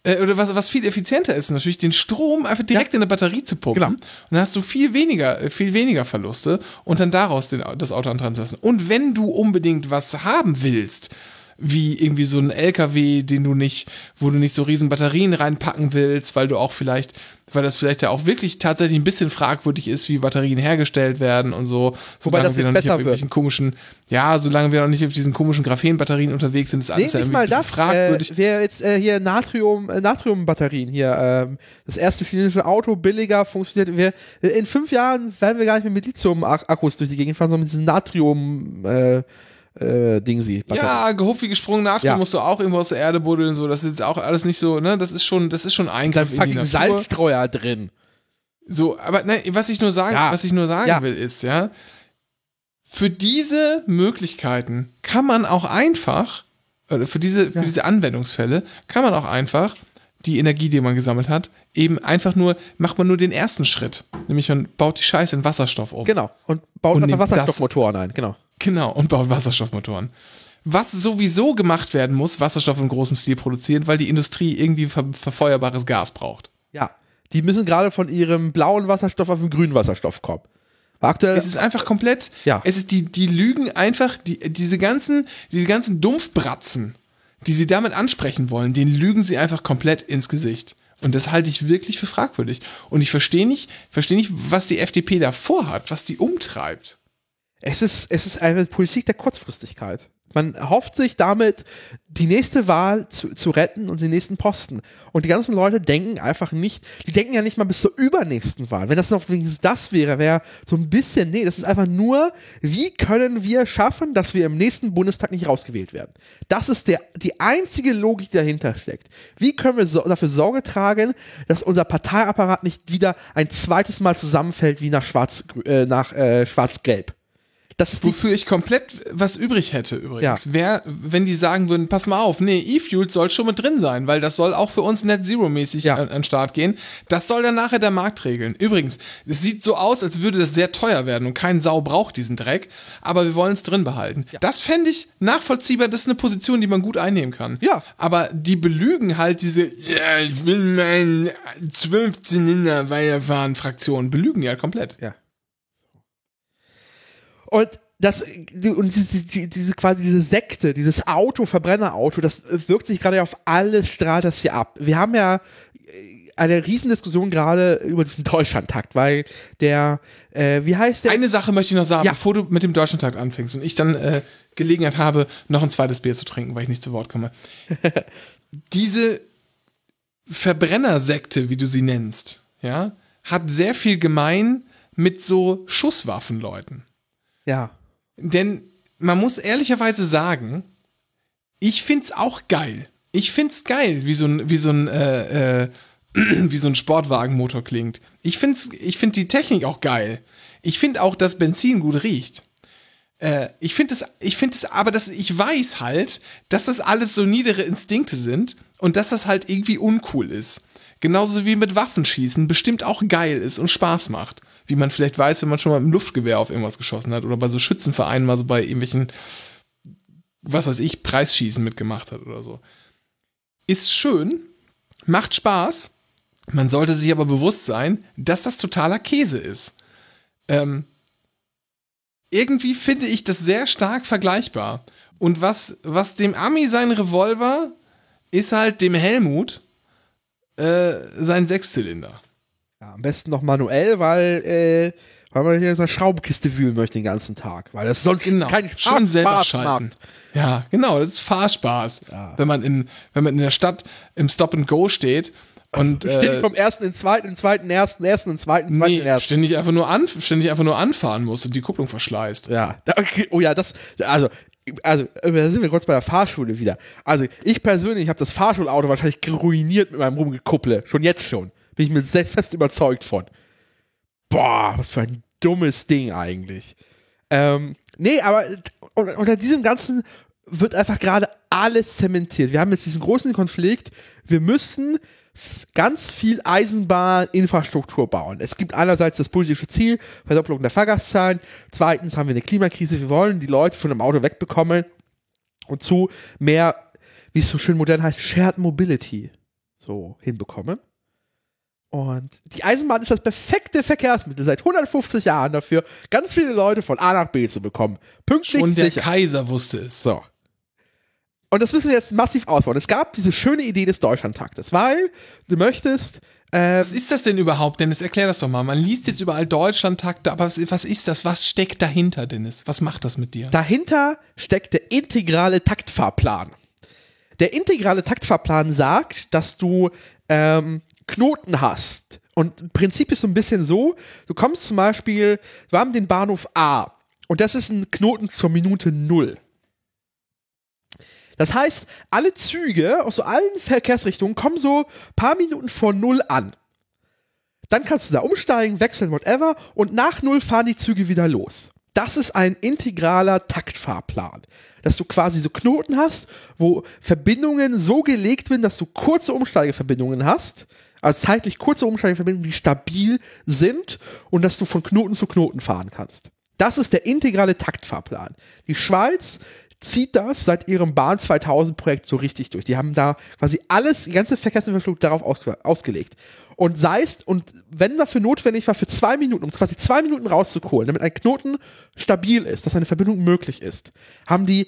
äh, oder was, was viel effizienter ist, natürlich den Strom einfach direkt in eine Batterie zu pumpen. Genau. Und dann hast du viel weniger, äh, viel weniger Verluste und dann daraus den, das Auto antreiben lassen. Und wenn du unbedingt was haben willst, wie irgendwie so ein LKW, den du nicht, wo du nicht so riesen Batterien reinpacken willst, weil du auch vielleicht, weil das vielleicht ja auch wirklich tatsächlich ein bisschen fragwürdig ist, wie Batterien hergestellt werden und so. Wobei das wir jetzt noch nicht besser auf irgendwelchen komischen, ja, solange wir noch nicht auf diesen komischen Graphen-Batterien unterwegs sind, ist Nee, alles ja nicht irgendwie mal das. fragwürdig. Äh, Wäre jetzt äh, hier Natrium, äh, Natriumbatterien hier, ähm, das erste chinesische Auto billiger funktioniert. Wir, in fünf Jahren werden wir gar nicht mehr mit Lithium-Akkus durch die Gegend fahren, sondern mit diesen Natrium, äh, äh, Dingsi. Ja, gehupft wie gesprungen Natrium Ja. musst du auch irgendwo aus der Erde buddeln, so. Das ist jetzt auch alles nicht so, ne? Das ist schon, das ist schon da Eingriff in die fucking. Salzstreuer drin. So, aber ne, was ich nur sagen, Ja. was ich nur sagen Ja. will, ist, ja, für diese Möglichkeiten kann man auch einfach, oder für diese, für diese Anwendungsfälle, kann man auch einfach die Energie, die man gesammelt hat, eben einfach nur, macht man nur den ersten Schritt. Nämlich man baut die Scheiße in Wasserstoff um. Genau. Und baut Und einfach Wasserstoffmotoren ein, genau. Genau, und baut Wasserstoffmotoren. Was sowieso gemacht werden muss, Wasserstoff in großem Stil produzieren, weil die Industrie irgendwie ver verfeuerbares Gas braucht. Ja. Die müssen gerade von ihrem blauen Wasserstoff auf den grünen Wasserstoff kommen. Aktuell, Es ist einfach komplett, Ja. es ist die, die lügen einfach, die, diese ganzen, diese ganzen Dumpfbratzen, die sie damit ansprechen wollen, den lügen sie einfach komplett ins Gesicht. Und das halte ich wirklich für fragwürdig. Und ich verstehe nicht, verstehe nicht, was die FDP da vorhat, was die umtreibt. Es ist, es ist eine Politik der Kurzfristigkeit. Man hofft sich damit, die nächste Wahl zu, zu retten und den nächsten Posten. Und die ganzen Leute denken einfach nicht, die denken ja nicht mal bis zur übernächsten Wahl. Wenn das noch wenigstens das wäre, wäre so ein bisschen, nee, das ist einfach nur, wie können wir schaffen, dass wir im nächsten Bundestag nicht rausgewählt werden? Das ist der, die einzige Logik, die dahinter steckt. Wie können wir so, dafür Sorge tragen, dass unser Parteiapparat nicht wieder ein zweites Mal zusammenfällt wie nach Schwarz, äh, nach, äh, Schwarz-Gelb? Das ist Wofür ich komplett was übrig hätte übrigens. Ja. Wer, wenn die sagen würden, pass mal auf, nee, E-Fuel soll schon mit drin sein, weil das soll auch für uns Net Zero mäßig Ja. an, an den Start gehen. Das soll dann nachher der Markt regeln. Übrigens, es sieht so aus, als würde das sehr teuer werden und kein Sau braucht diesen Dreck, aber wir wollen es drin behalten. Das fände ich nachvollziehbar, das ist eine Position, die man gut einnehmen kann. Ja. Aber die belügen halt diese, ja, ich will meinen 12 Zylinder weiterfahren Fraktion, belügen ja komplett. Ja. Und das, und diese, die- diese quasi diese Sekte, dieses Auto, Verbrennerauto, das wirkt sich gerade auf alle strahlt das hier ab. Wir haben ja äh, eine Riesendiskussion gerade über diesen Deutschlandtakt, weil der, äh, wie heißt der? Eine Sache möchte ich noch sagen, Ja. bevor du mit dem Deutschlandtag anfängst und ich dann äh, Gelegenheit habe, noch ein zweites Bier zu trinken, weil ich nicht zu Wort komme. Diese Verbrennersekte, wie du sie nennst, ja, hat sehr viel gemein mit so Schusswaffenleuten. Ja. Denn man muss ehrlicherweise sagen, ich find's auch geil. Ich find's geil, wie so ein, wie so ein, äh, äh, wie so ein Sportwagenmotor klingt. Ich find's, ich find die Technik auch geil. Ich find auch, dass Benzin gut riecht. Äh, ich finde es, ich finde es, aber dass ich weiß halt, dass das alles so niedere Instinkte sind und dass das halt irgendwie uncool ist. Genauso wie mit Waffenschießen bestimmt auch geil ist und Spaß macht. Wie man vielleicht weiß, wenn man schon mal im Luftgewehr auf irgendwas geschossen hat oder bei so Schützenvereinen mal so bei irgendwelchen, was weiß ich, Preisschießen mitgemacht hat oder so. Ist schön, macht Spaß. Man sollte sich aber bewusst sein, dass das totaler Käse ist. Ähm, irgendwie finde ich das sehr stark vergleichbar. Und was, was dem Ami sein Revolver ist halt dem Helmut äh, sein Sechszylinder. Ja. Am besten noch manuell, weil, äh, weil man hier in einer Schraubkiste wühlen möchte den ganzen Tag. Weil das sonst Genau. kein Schön selber Spaß macht. Ja, genau, das ist Fahrspaß. Wenn man in, wenn man in der Stadt im Stop and Go steht und Ständig äh, vom ersten in den zweiten, in zweiten, ersten, ersten, in zweiten, zweiten, nee, ersten. ständig einfach nur an, ständig einfach nur anfahren muss und die Kupplung verschleißt. Ja, da, okay, oh ja, das, also, also, da sind wir kurz bei der Fahrschule wieder. Also, ich persönlich habe das Fahrschulauto wahrscheinlich ruiniert mit meinem Rumgekupple. Schon jetzt schon. Bin ich mir sehr fest überzeugt von. Boah, was für ein dummes Ding eigentlich. Ähm, nee, aber unter, diesem Ganzen wird einfach gerade alles zementiert. Wir haben jetzt diesen großen Konflikt. Wir müssen ganz viel Eisenbahninfrastruktur bauen. Es gibt einerseits das politische Ziel, Verdopplung der Fahrgastzahlen. Zweitens haben wir eine Klimakrise. Wir wollen die Leute von dem Auto wegbekommen und zu mehr, wie es so schön modern heißt, Shared Mobility so hinbekommen. Und die Eisenbahn ist das perfekte Verkehrsmittel seit 150 Jahren dafür, ganz viele Leute von A nach B zu bekommen. Pünktlich Und der sicher. Kaiser wusste es. So. Und das müssen wir jetzt massiv ausbauen. Es gab diese schöne Idee des Deutschlandtaktes, weil du möchtest äh, Was ist das denn überhaupt, Dennis? Erklär das doch mal. Man liest jetzt überall Deutschlandtakte, aber was, was ist das? Was steckt dahinter, Dennis? Was macht das mit dir? Dahinter steckt der integrale Taktfahrplan. Der integrale Taktfahrplan sagt, dass du ähm, Knoten hast. Und im Prinzip ist so ein bisschen so, du kommst zum Beispiel, wir haben den Bahnhof A und das ist ein Knoten zur Minute Null. Das heißt, alle Züge aus so allen Verkehrsrichtungen kommen so ein paar Minuten vor Null an. Dann kannst du da umsteigen, wechseln, whatever, und nach Null fahren die Züge wieder los. Das ist ein integraler Taktfahrplan. Dass du quasi so Knoten hast, wo Verbindungen so gelegt werden, dass du kurze Umsteigeverbindungen hast, also zeitlich kurze Umsteigeverbindungen, die stabil sind und dass du von Knoten zu Knoten fahren kannst. Das ist der integrale Taktfahrplan. Die Schweiz zieht das seit ihrem Bahn 2000 Projekt so richtig durch. Die haben da quasi alles, die ganze Verkehrsinfrastruktur darauf ausge ausgelegt. Und sei es, und wenn dafür notwendig war, für zwei Minuten, um quasi zwei Minuten rauszuholen, damit ein Knoten stabil ist, dass eine Verbindung möglich ist, haben die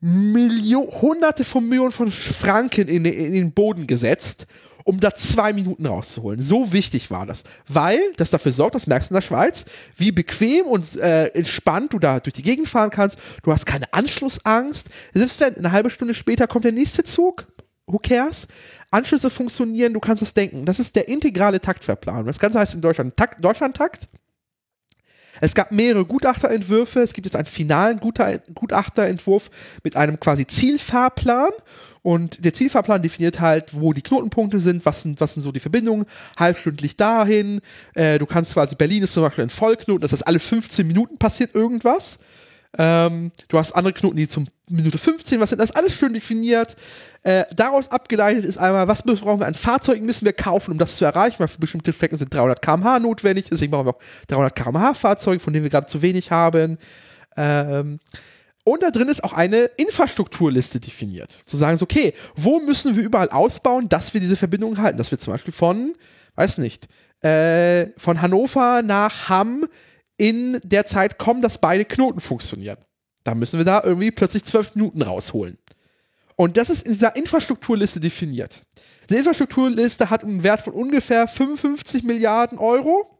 Million, hunderte von Millionen von Franken in, in den Boden gesetzt, um da zwei Minuten rauszuholen. So wichtig war das. Weil das dafür sorgt, das merkst du in der Schweiz, wie bequem und äh, entspannt du da durch die Gegend fahren kannst. Du hast keine Anschlussangst. Selbst wenn eine halbe Stunde später kommt der nächste Zug, who cares? Anschlüsse funktionieren, du kannst es denken. Das ist der integrale Taktverplan. Das Ganze heißt in Deutschland Takt, Deutschlandtakt. Es gab mehrere Gutachterentwürfe. Es gibt jetzt einen finalen Gutachterentwurf mit einem quasi Zielfahrplan. Und der Zielfahrplan definiert halt, wo die Knotenpunkte sind, was sind, was sind so die Verbindungen, halbstündlich dahin. Äh, du kannst quasi, Berlin ist zum Beispiel ein Vollknoten, das heißt, alle 15 Minuten passiert irgendwas. Ähm, du hast andere Knoten, die zum Minute 15 was sind. Das alles schön definiert. Äh, daraus abgeleitet ist einmal, was brauchen wir an Fahrzeugen müssen wir kaufen, um das zu erreichen, weil für bestimmte Strecken sind 300 km/h notwendig, deswegen brauchen wir auch 300 km/h Fahrzeuge, von denen wir gerade zu wenig haben. Ähm, und da drin ist auch eine Infrastrukturliste definiert. Zu sagen, so, okay, wo müssen wir überall ausbauen, dass wir diese Verbindung halten? Dass wir zum Beispiel von, weiß nicht, äh, von Hannover nach Hamm in der Zeit kommen, dass beide Knoten funktionieren. Da müssen wir da irgendwie plötzlich zwölf Minuten rausholen. Und das ist in dieser Infrastrukturliste definiert. Die Infrastrukturliste hat einen Wert von ungefähr 55 Milliarden Euro,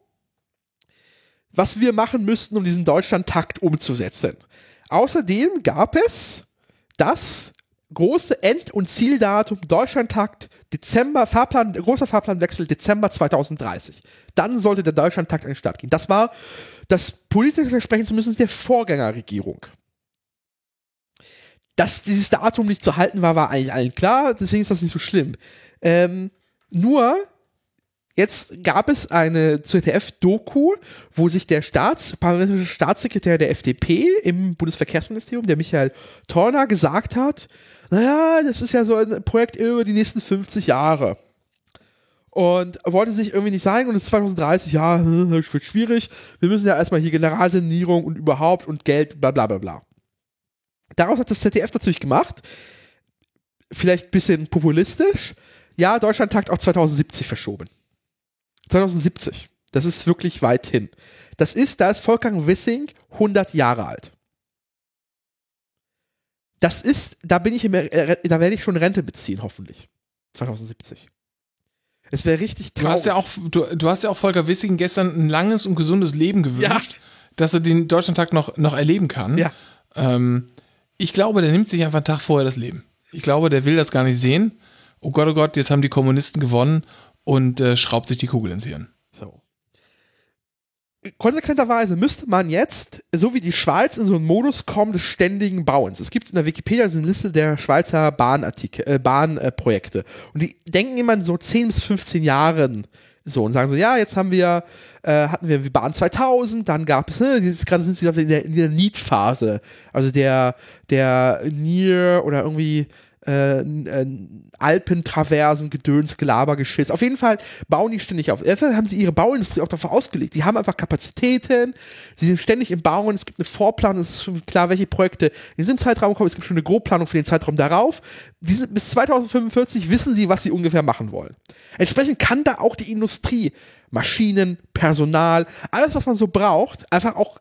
was wir machen müssten, um diesen Deutschland-Takt umzusetzen. Außerdem gab es das große End- und Zieldatum Deutschlandtakt Dezember, Fahrplan, großer Fahrplanwechsel Dezember 2030. Dann sollte der Deutschlandtakt an den Start gehen. Das war das politische Versprechen zumindest der Vorgängerregierung. Dass dieses Datum nicht zu halten war, war eigentlich allen klar, deswegen ist das nicht so schlimm. Ähm, nur, jetzt gab es eine ZDF-Doku, wo sich der Staats parlamentarische Staatssekretär der FDP im Bundesverkehrsministerium, der Michael Torner, gesagt hat, naja, das ist ja so ein Projekt über die nächsten 50 Jahre und wollte sich irgendwie nicht sagen und es ist 2030, ja, wird schwierig, wir müssen ja erstmal hier Generalsanierung und überhaupt und Geld, bla bla bla bla. Daraus hat das ZDF natürlich gemacht, vielleicht ein bisschen populistisch, ja, Deutschland tagt auch 2070 verschoben. 2070. Das ist wirklich weit hin. Das ist, da ist Volker Wissing 100 Jahre alt. Das ist, da bin ich, im, äh, da werde ich schon Rente beziehen, hoffentlich. 2070. Es wäre richtig traurig. Du hast, ja auch, du, du, hast ja auch Volker Wissing gestern ein langes und gesundes Leben gewünscht, ja. dass er den Deutschlandtag noch, noch erleben kann. Ja. Ähm, ich glaube, der nimmt sich einfach einen Tag vorher das Leben. Ich glaube, der will das gar nicht sehen. Oh Gott, oh Gott, jetzt haben die Kommunisten gewonnen und äh, schraubt sich die Kugel ins Hirn. So. Konsequenterweise müsste man jetzt, so wie die Schweiz, in so einen Modus kommen des ständigen Bauens. Es gibt in der Wikipedia eine Liste der Schweizer Bahnartikel, äh, Bahnprojekte. und die denken immer so 10 bis 15 Jahren so und sagen so, ja, jetzt haben wir, äh, hatten wir Bahn 2000, dann gab es, ne, gerade sind sie in der, der Need-Phase. Also der, der Near oder irgendwie äh, äh, Alpentraversen, Gedöns, Gelaber, Geschiss. Auf jeden Fall bauen die ständig auf. Dafür haben sie ihre Bauindustrie auch dafür ausgelegt. Die haben einfach Kapazitäten, sie sind ständig im Bauen, es gibt eine Vorplanung, es ist schon klar, welche Projekte in diesem Zeitraum kommen, es gibt schon eine Grobplanung für den Zeitraum darauf. Die sind, bis 2045 wissen sie, was sie ungefähr machen wollen. Entsprechend kann da auch die Industrie, Maschinen, Personal, alles, was man so braucht, einfach auch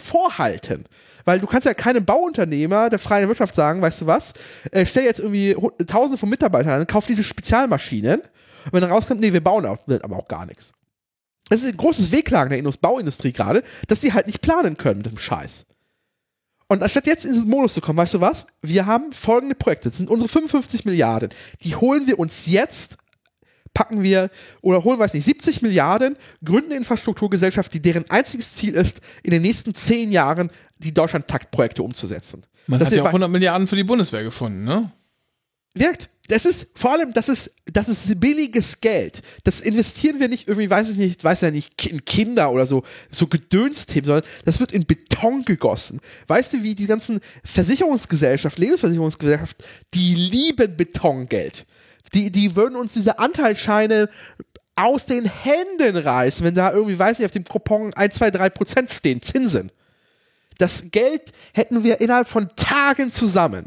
vorhalten. Weil du kannst ja keinem Bauunternehmer der freien Wirtschaft sagen, weißt du was, äh, stell jetzt irgendwie tausende von Mitarbeitern an, kauf diese Spezialmaschinen. Und wenn dann rauskommt, nee, wir bauen aber auch gar nichts. Das ist ein großes Wehklagen der Indus- Bauindustrie gerade, dass die halt nicht planen können mit dem Scheiß. Und anstatt jetzt in diesen Modus zu kommen, weißt du was? Wir haben folgende Projekte. Das sind unsere 55 Milliarden. Die holen wir uns jetzt, packen wir, oder holen wir es nicht, 70 Milliarden, gründen eine Infrastrukturgesellschaft, die deren einziges Ziel ist, in den nächsten 10 Jahren die Deutschland-Taktprojekte umzusetzen. Man Das hat ja auch 100 Milliarden für die Bundeswehr gefunden, ne? wirkt. Das ist vor allem, das ist, das ist billiges Geld. Das investieren wir nicht irgendwie, weiß ich nicht, weiß ja nicht, in Kinder oder so, so Gedönsthemen, sondern das wird in Beton gegossen. Weißt du, wie die ganzen Versicherungsgesellschaften, Lebensversicherungsgesellschaften, die lieben Betongeld. Die, die würden uns diese Anteilsscheine aus den Händen reißen, wenn da irgendwie, weiß ich, auf dem Coupon 1, 2, 3 Prozent stehen, Zinsen. Das Geld hätten wir innerhalb von Tagen zusammen.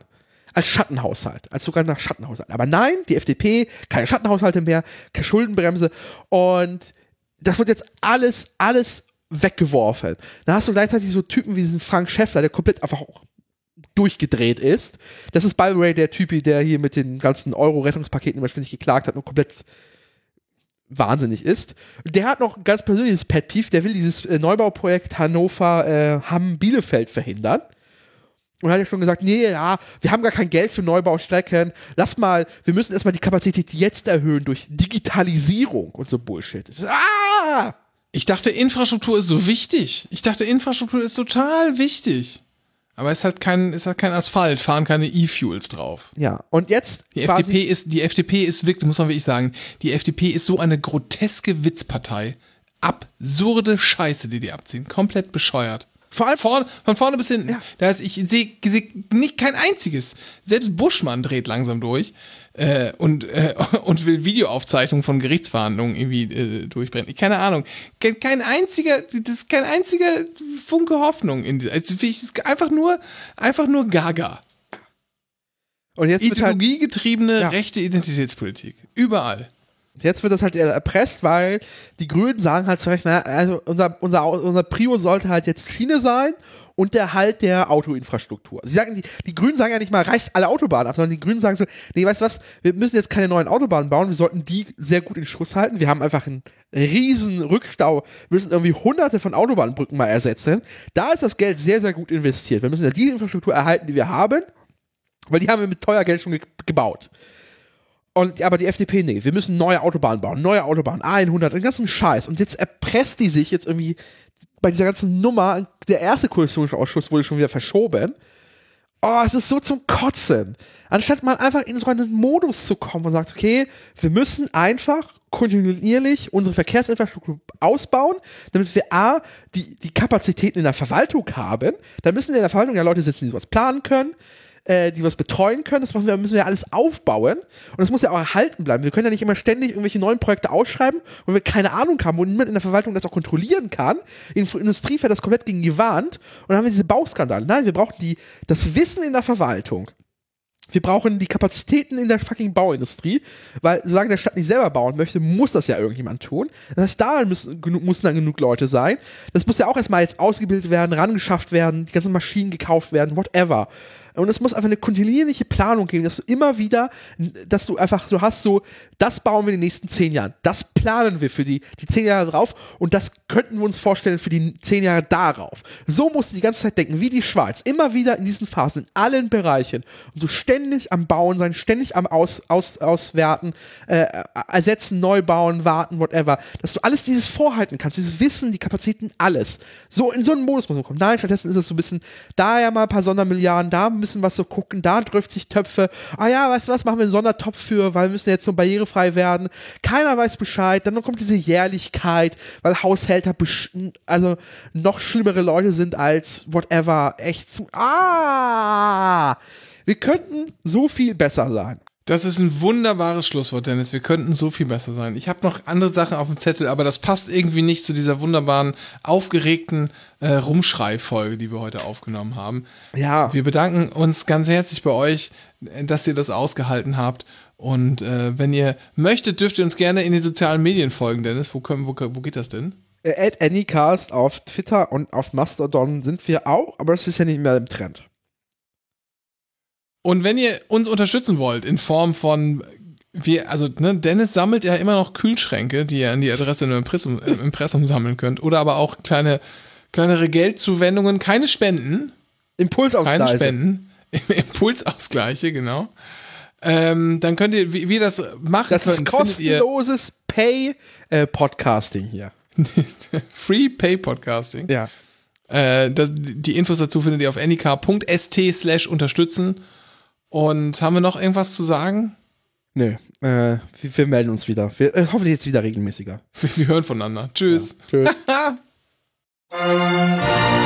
Als Schattenhaushalt, als sogar Schattenhaushalt. Aber nein, die FDP, keine Schattenhaushalte mehr, keine Schuldenbremse. Und das wird jetzt alles, alles weggeworfen. Da hast du gleichzeitig so Typen wie diesen Frank Schäffler, der komplett einfach auch durchgedreht ist. Das ist by the way der Typ, der hier mit den ganzen Euro-Rettungspaketen immer ständig geklagt hat und komplett wahnsinnig ist. Der hat noch ein ganz persönliches Pet Peeve, der will dieses äh, Neubauprojekt Hannover äh, verhindern. Und hat ja schon gesagt, nee, ja, wir haben gar kein Geld für Neubaustrecken. Lass mal, wir müssen erstmal die Kapazität jetzt erhöhen durch Digitalisierung und so Bullshit. Ah! Ich dachte, Infrastruktur ist so wichtig. Ich dachte, Infrastruktur ist total wichtig. Aber es ist halt kein, ist halt kein Asphalt, fahren keine E-Fuels drauf. Ja, und jetzt Die FDP ist, die FDP ist wirklich, muss man wirklich sagen, die FDP ist so eine groteske Witzpartei. Absurde Scheiße, die die abziehen. Komplett bescheuert. Vor allem- Vorne, von vorne bis hinten. Ja. Da ist, ich sehe seh nicht kein einziges. Selbst Buschmann dreht langsam durch äh, und, äh, und will Videoaufzeichnungen von Gerichtsverhandlungen irgendwie äh, durchbrennen. Keine Ahnung. Kein, kein einziger, das ist kein einziger Funke Hoffnung in. Also, ich, ist einfach nur, einfach nur Gaga. und jetzt halt, Ideologiegetriebene Ja. rechte Identitätspolitik. Überall. Jetzt wird das halt erpresst, weil die Grünen sagen halt zu Recht, naja, also unser, unser, unser Prio sollte halt jetzt Schiene sein und der Halt der Autoinfrastruktur. Sie sagen, die, die Grünen sagen ja nicht mal, reißt alle Autobahnen ab, sondern die Grünen sagen so, nee, weißt du was, wir müssen jetzt keine neuen Autobahnen bauen, wir sollten die sehr gut in Schuss halten. Wir haben einfach einen riesen Rückstau, wir müssen irgendwie hunderte von Autobahnbrücken mal ersetzen. Da ist das Geld sehr, sehr gut investiert. Wir müssen ja die Infrastruktur erhalten, die wir haben, weil die haben wir mit teuer Geld schon ge gebaut. Und, aber die FDP, nee, wir müssen neue Autobahnen bauen, neue Autobahnen, A100, den ganzen Scheiß. Und jetzt erpresst die sich jetzt irgendwie bei dieser ganzen Nummer, der erste Koalitionsausschuss wurde schon wieder verschoben. Oh, es ist so zum Kotzen. Anstatt mal einfach in so einen Modus zu kommen und sagt, okay, wir müssen einfach kontinuierlich unsere Verkehrsinfrastruktur ausbauen, damit wir A, die, die Kapazitäten in der Verwaltung haben. Da müssen in der Verwaltung ja Leute sitzen, die sowas planen können, äh, die was betreuen können. Das wir, müssen wir alles aufbauen. Und das muss ja auch erhalten bleiben. Wir können ja nicht immer ständig irgendwelche neuen Projekte ausschreiben, wo wir keine Ahnung haben, wo niemand in der Verwaltung das auch kontrollieren kann. Die Industrie fährt das komplett gegen Wand. Und dann haben wir diese Bauskandale. Nein, wir brauchen die, das Wissen in der Verwaltung. Wir brauchen die Kapazitäten in der fucking Bauindustrie, weil solange der Stadt nicht selber bauen möchte, muss das ja irgendjemand tun. Das heißt, da müssen, müssen dann genug Leute sein. Das muss ja auch erstmal jetzt ausgebildet werden, rangeschafft werden, die ganzen Maschinen gekauft werden, whatever. Und es muss einfach eine kontinuierliche Planung geben, dass du immer wieder, dass du einfach so hast, so, das bauen wir in den nächsten zehn Jahren. Das planen wir für die, die zehn Jahre drauf und das könnten wir uns vorstellen für die zehn Jahre darauf. So musst du die ganze Zeit denken, wie die Schweiz. Immer wieder in diesen Phasen, in allen Bereichen. Und so ständig am Bauen sein, ständig am Aus, aus, Auswerten, äh, ersetzen, neu bauen, warten, whatever. Dass du alles dieses vorhalten kannst, dieses Wissen, die Kapazitäten, alles. So in so einen Modus muss man kommen. Nein, stattdessen ist es so ein bisschen, da ja mal ein paar Sondermilliarden, da bisschen was so gucken, da trifft sich Töpfe. Ah ja, weißt du was, machen wir einen Sondertopf für, weil wir müssen jetzt so barrierefrei werden. Keiner weiß Bescheid. Dann kommt diese Jährlichkeit, weil Haushälter also noch schlimmere Leute sind als whatever. Echt zu. Ah! Wir könnten so viel besser sein. Das ist ein wunderbares Schlusswort, Dennis. Wir könnten so viel besser sein. Ich habe noch andere Sachen auf dem Zettel, aber das passt irgendwie nicht zu dieser wunderbaren, aufgeregten äh, Rumschrei-Folge, die wir heute aufgenommen haben. Ja. Wir bedanken uns ganz herzlich bei euch, dass ihr das ausgehalten habt. Und äh, wenn ihr möchtet, dürft ihr uns gerne in den sozialen Medien folgen, Dennis. Wo, können, wo, wo geht das denn? Äh, at Anycast auf Twitter und auf Mastodon sind wir auch, aber es ist ja nicht mehr im Trend. Und wenn ihr uns unterstützen wollt in Form von wir, also ne, Dennis sammelt ja immer noch Kühlschränke, die ihr an die Adresse im Impressum, im Impressum sammeln könnt. Oder aber auch kleine, kleinere Geldzuwendungen, keine Spenden. Impulsausgleiche. Keine Spenden. Impulsausgleiche, genau. Ähm, dann könnt ihr, wie, wie das machen Das ist kostenloses Pay-Podcasting hier. Free Pay Podcasting. Ja. Äh, das, die Infos dazu findet ihr auf anycar.st slash unterstützen. Und haben wir noch irgendwas zu sagen? Nö, äh, wir, wir melden uns wieder. Wir, äh, hoffentlich jetzt wieder regelmäßiger. Wir, wir hören voneinander. Tschüss. Tschüss.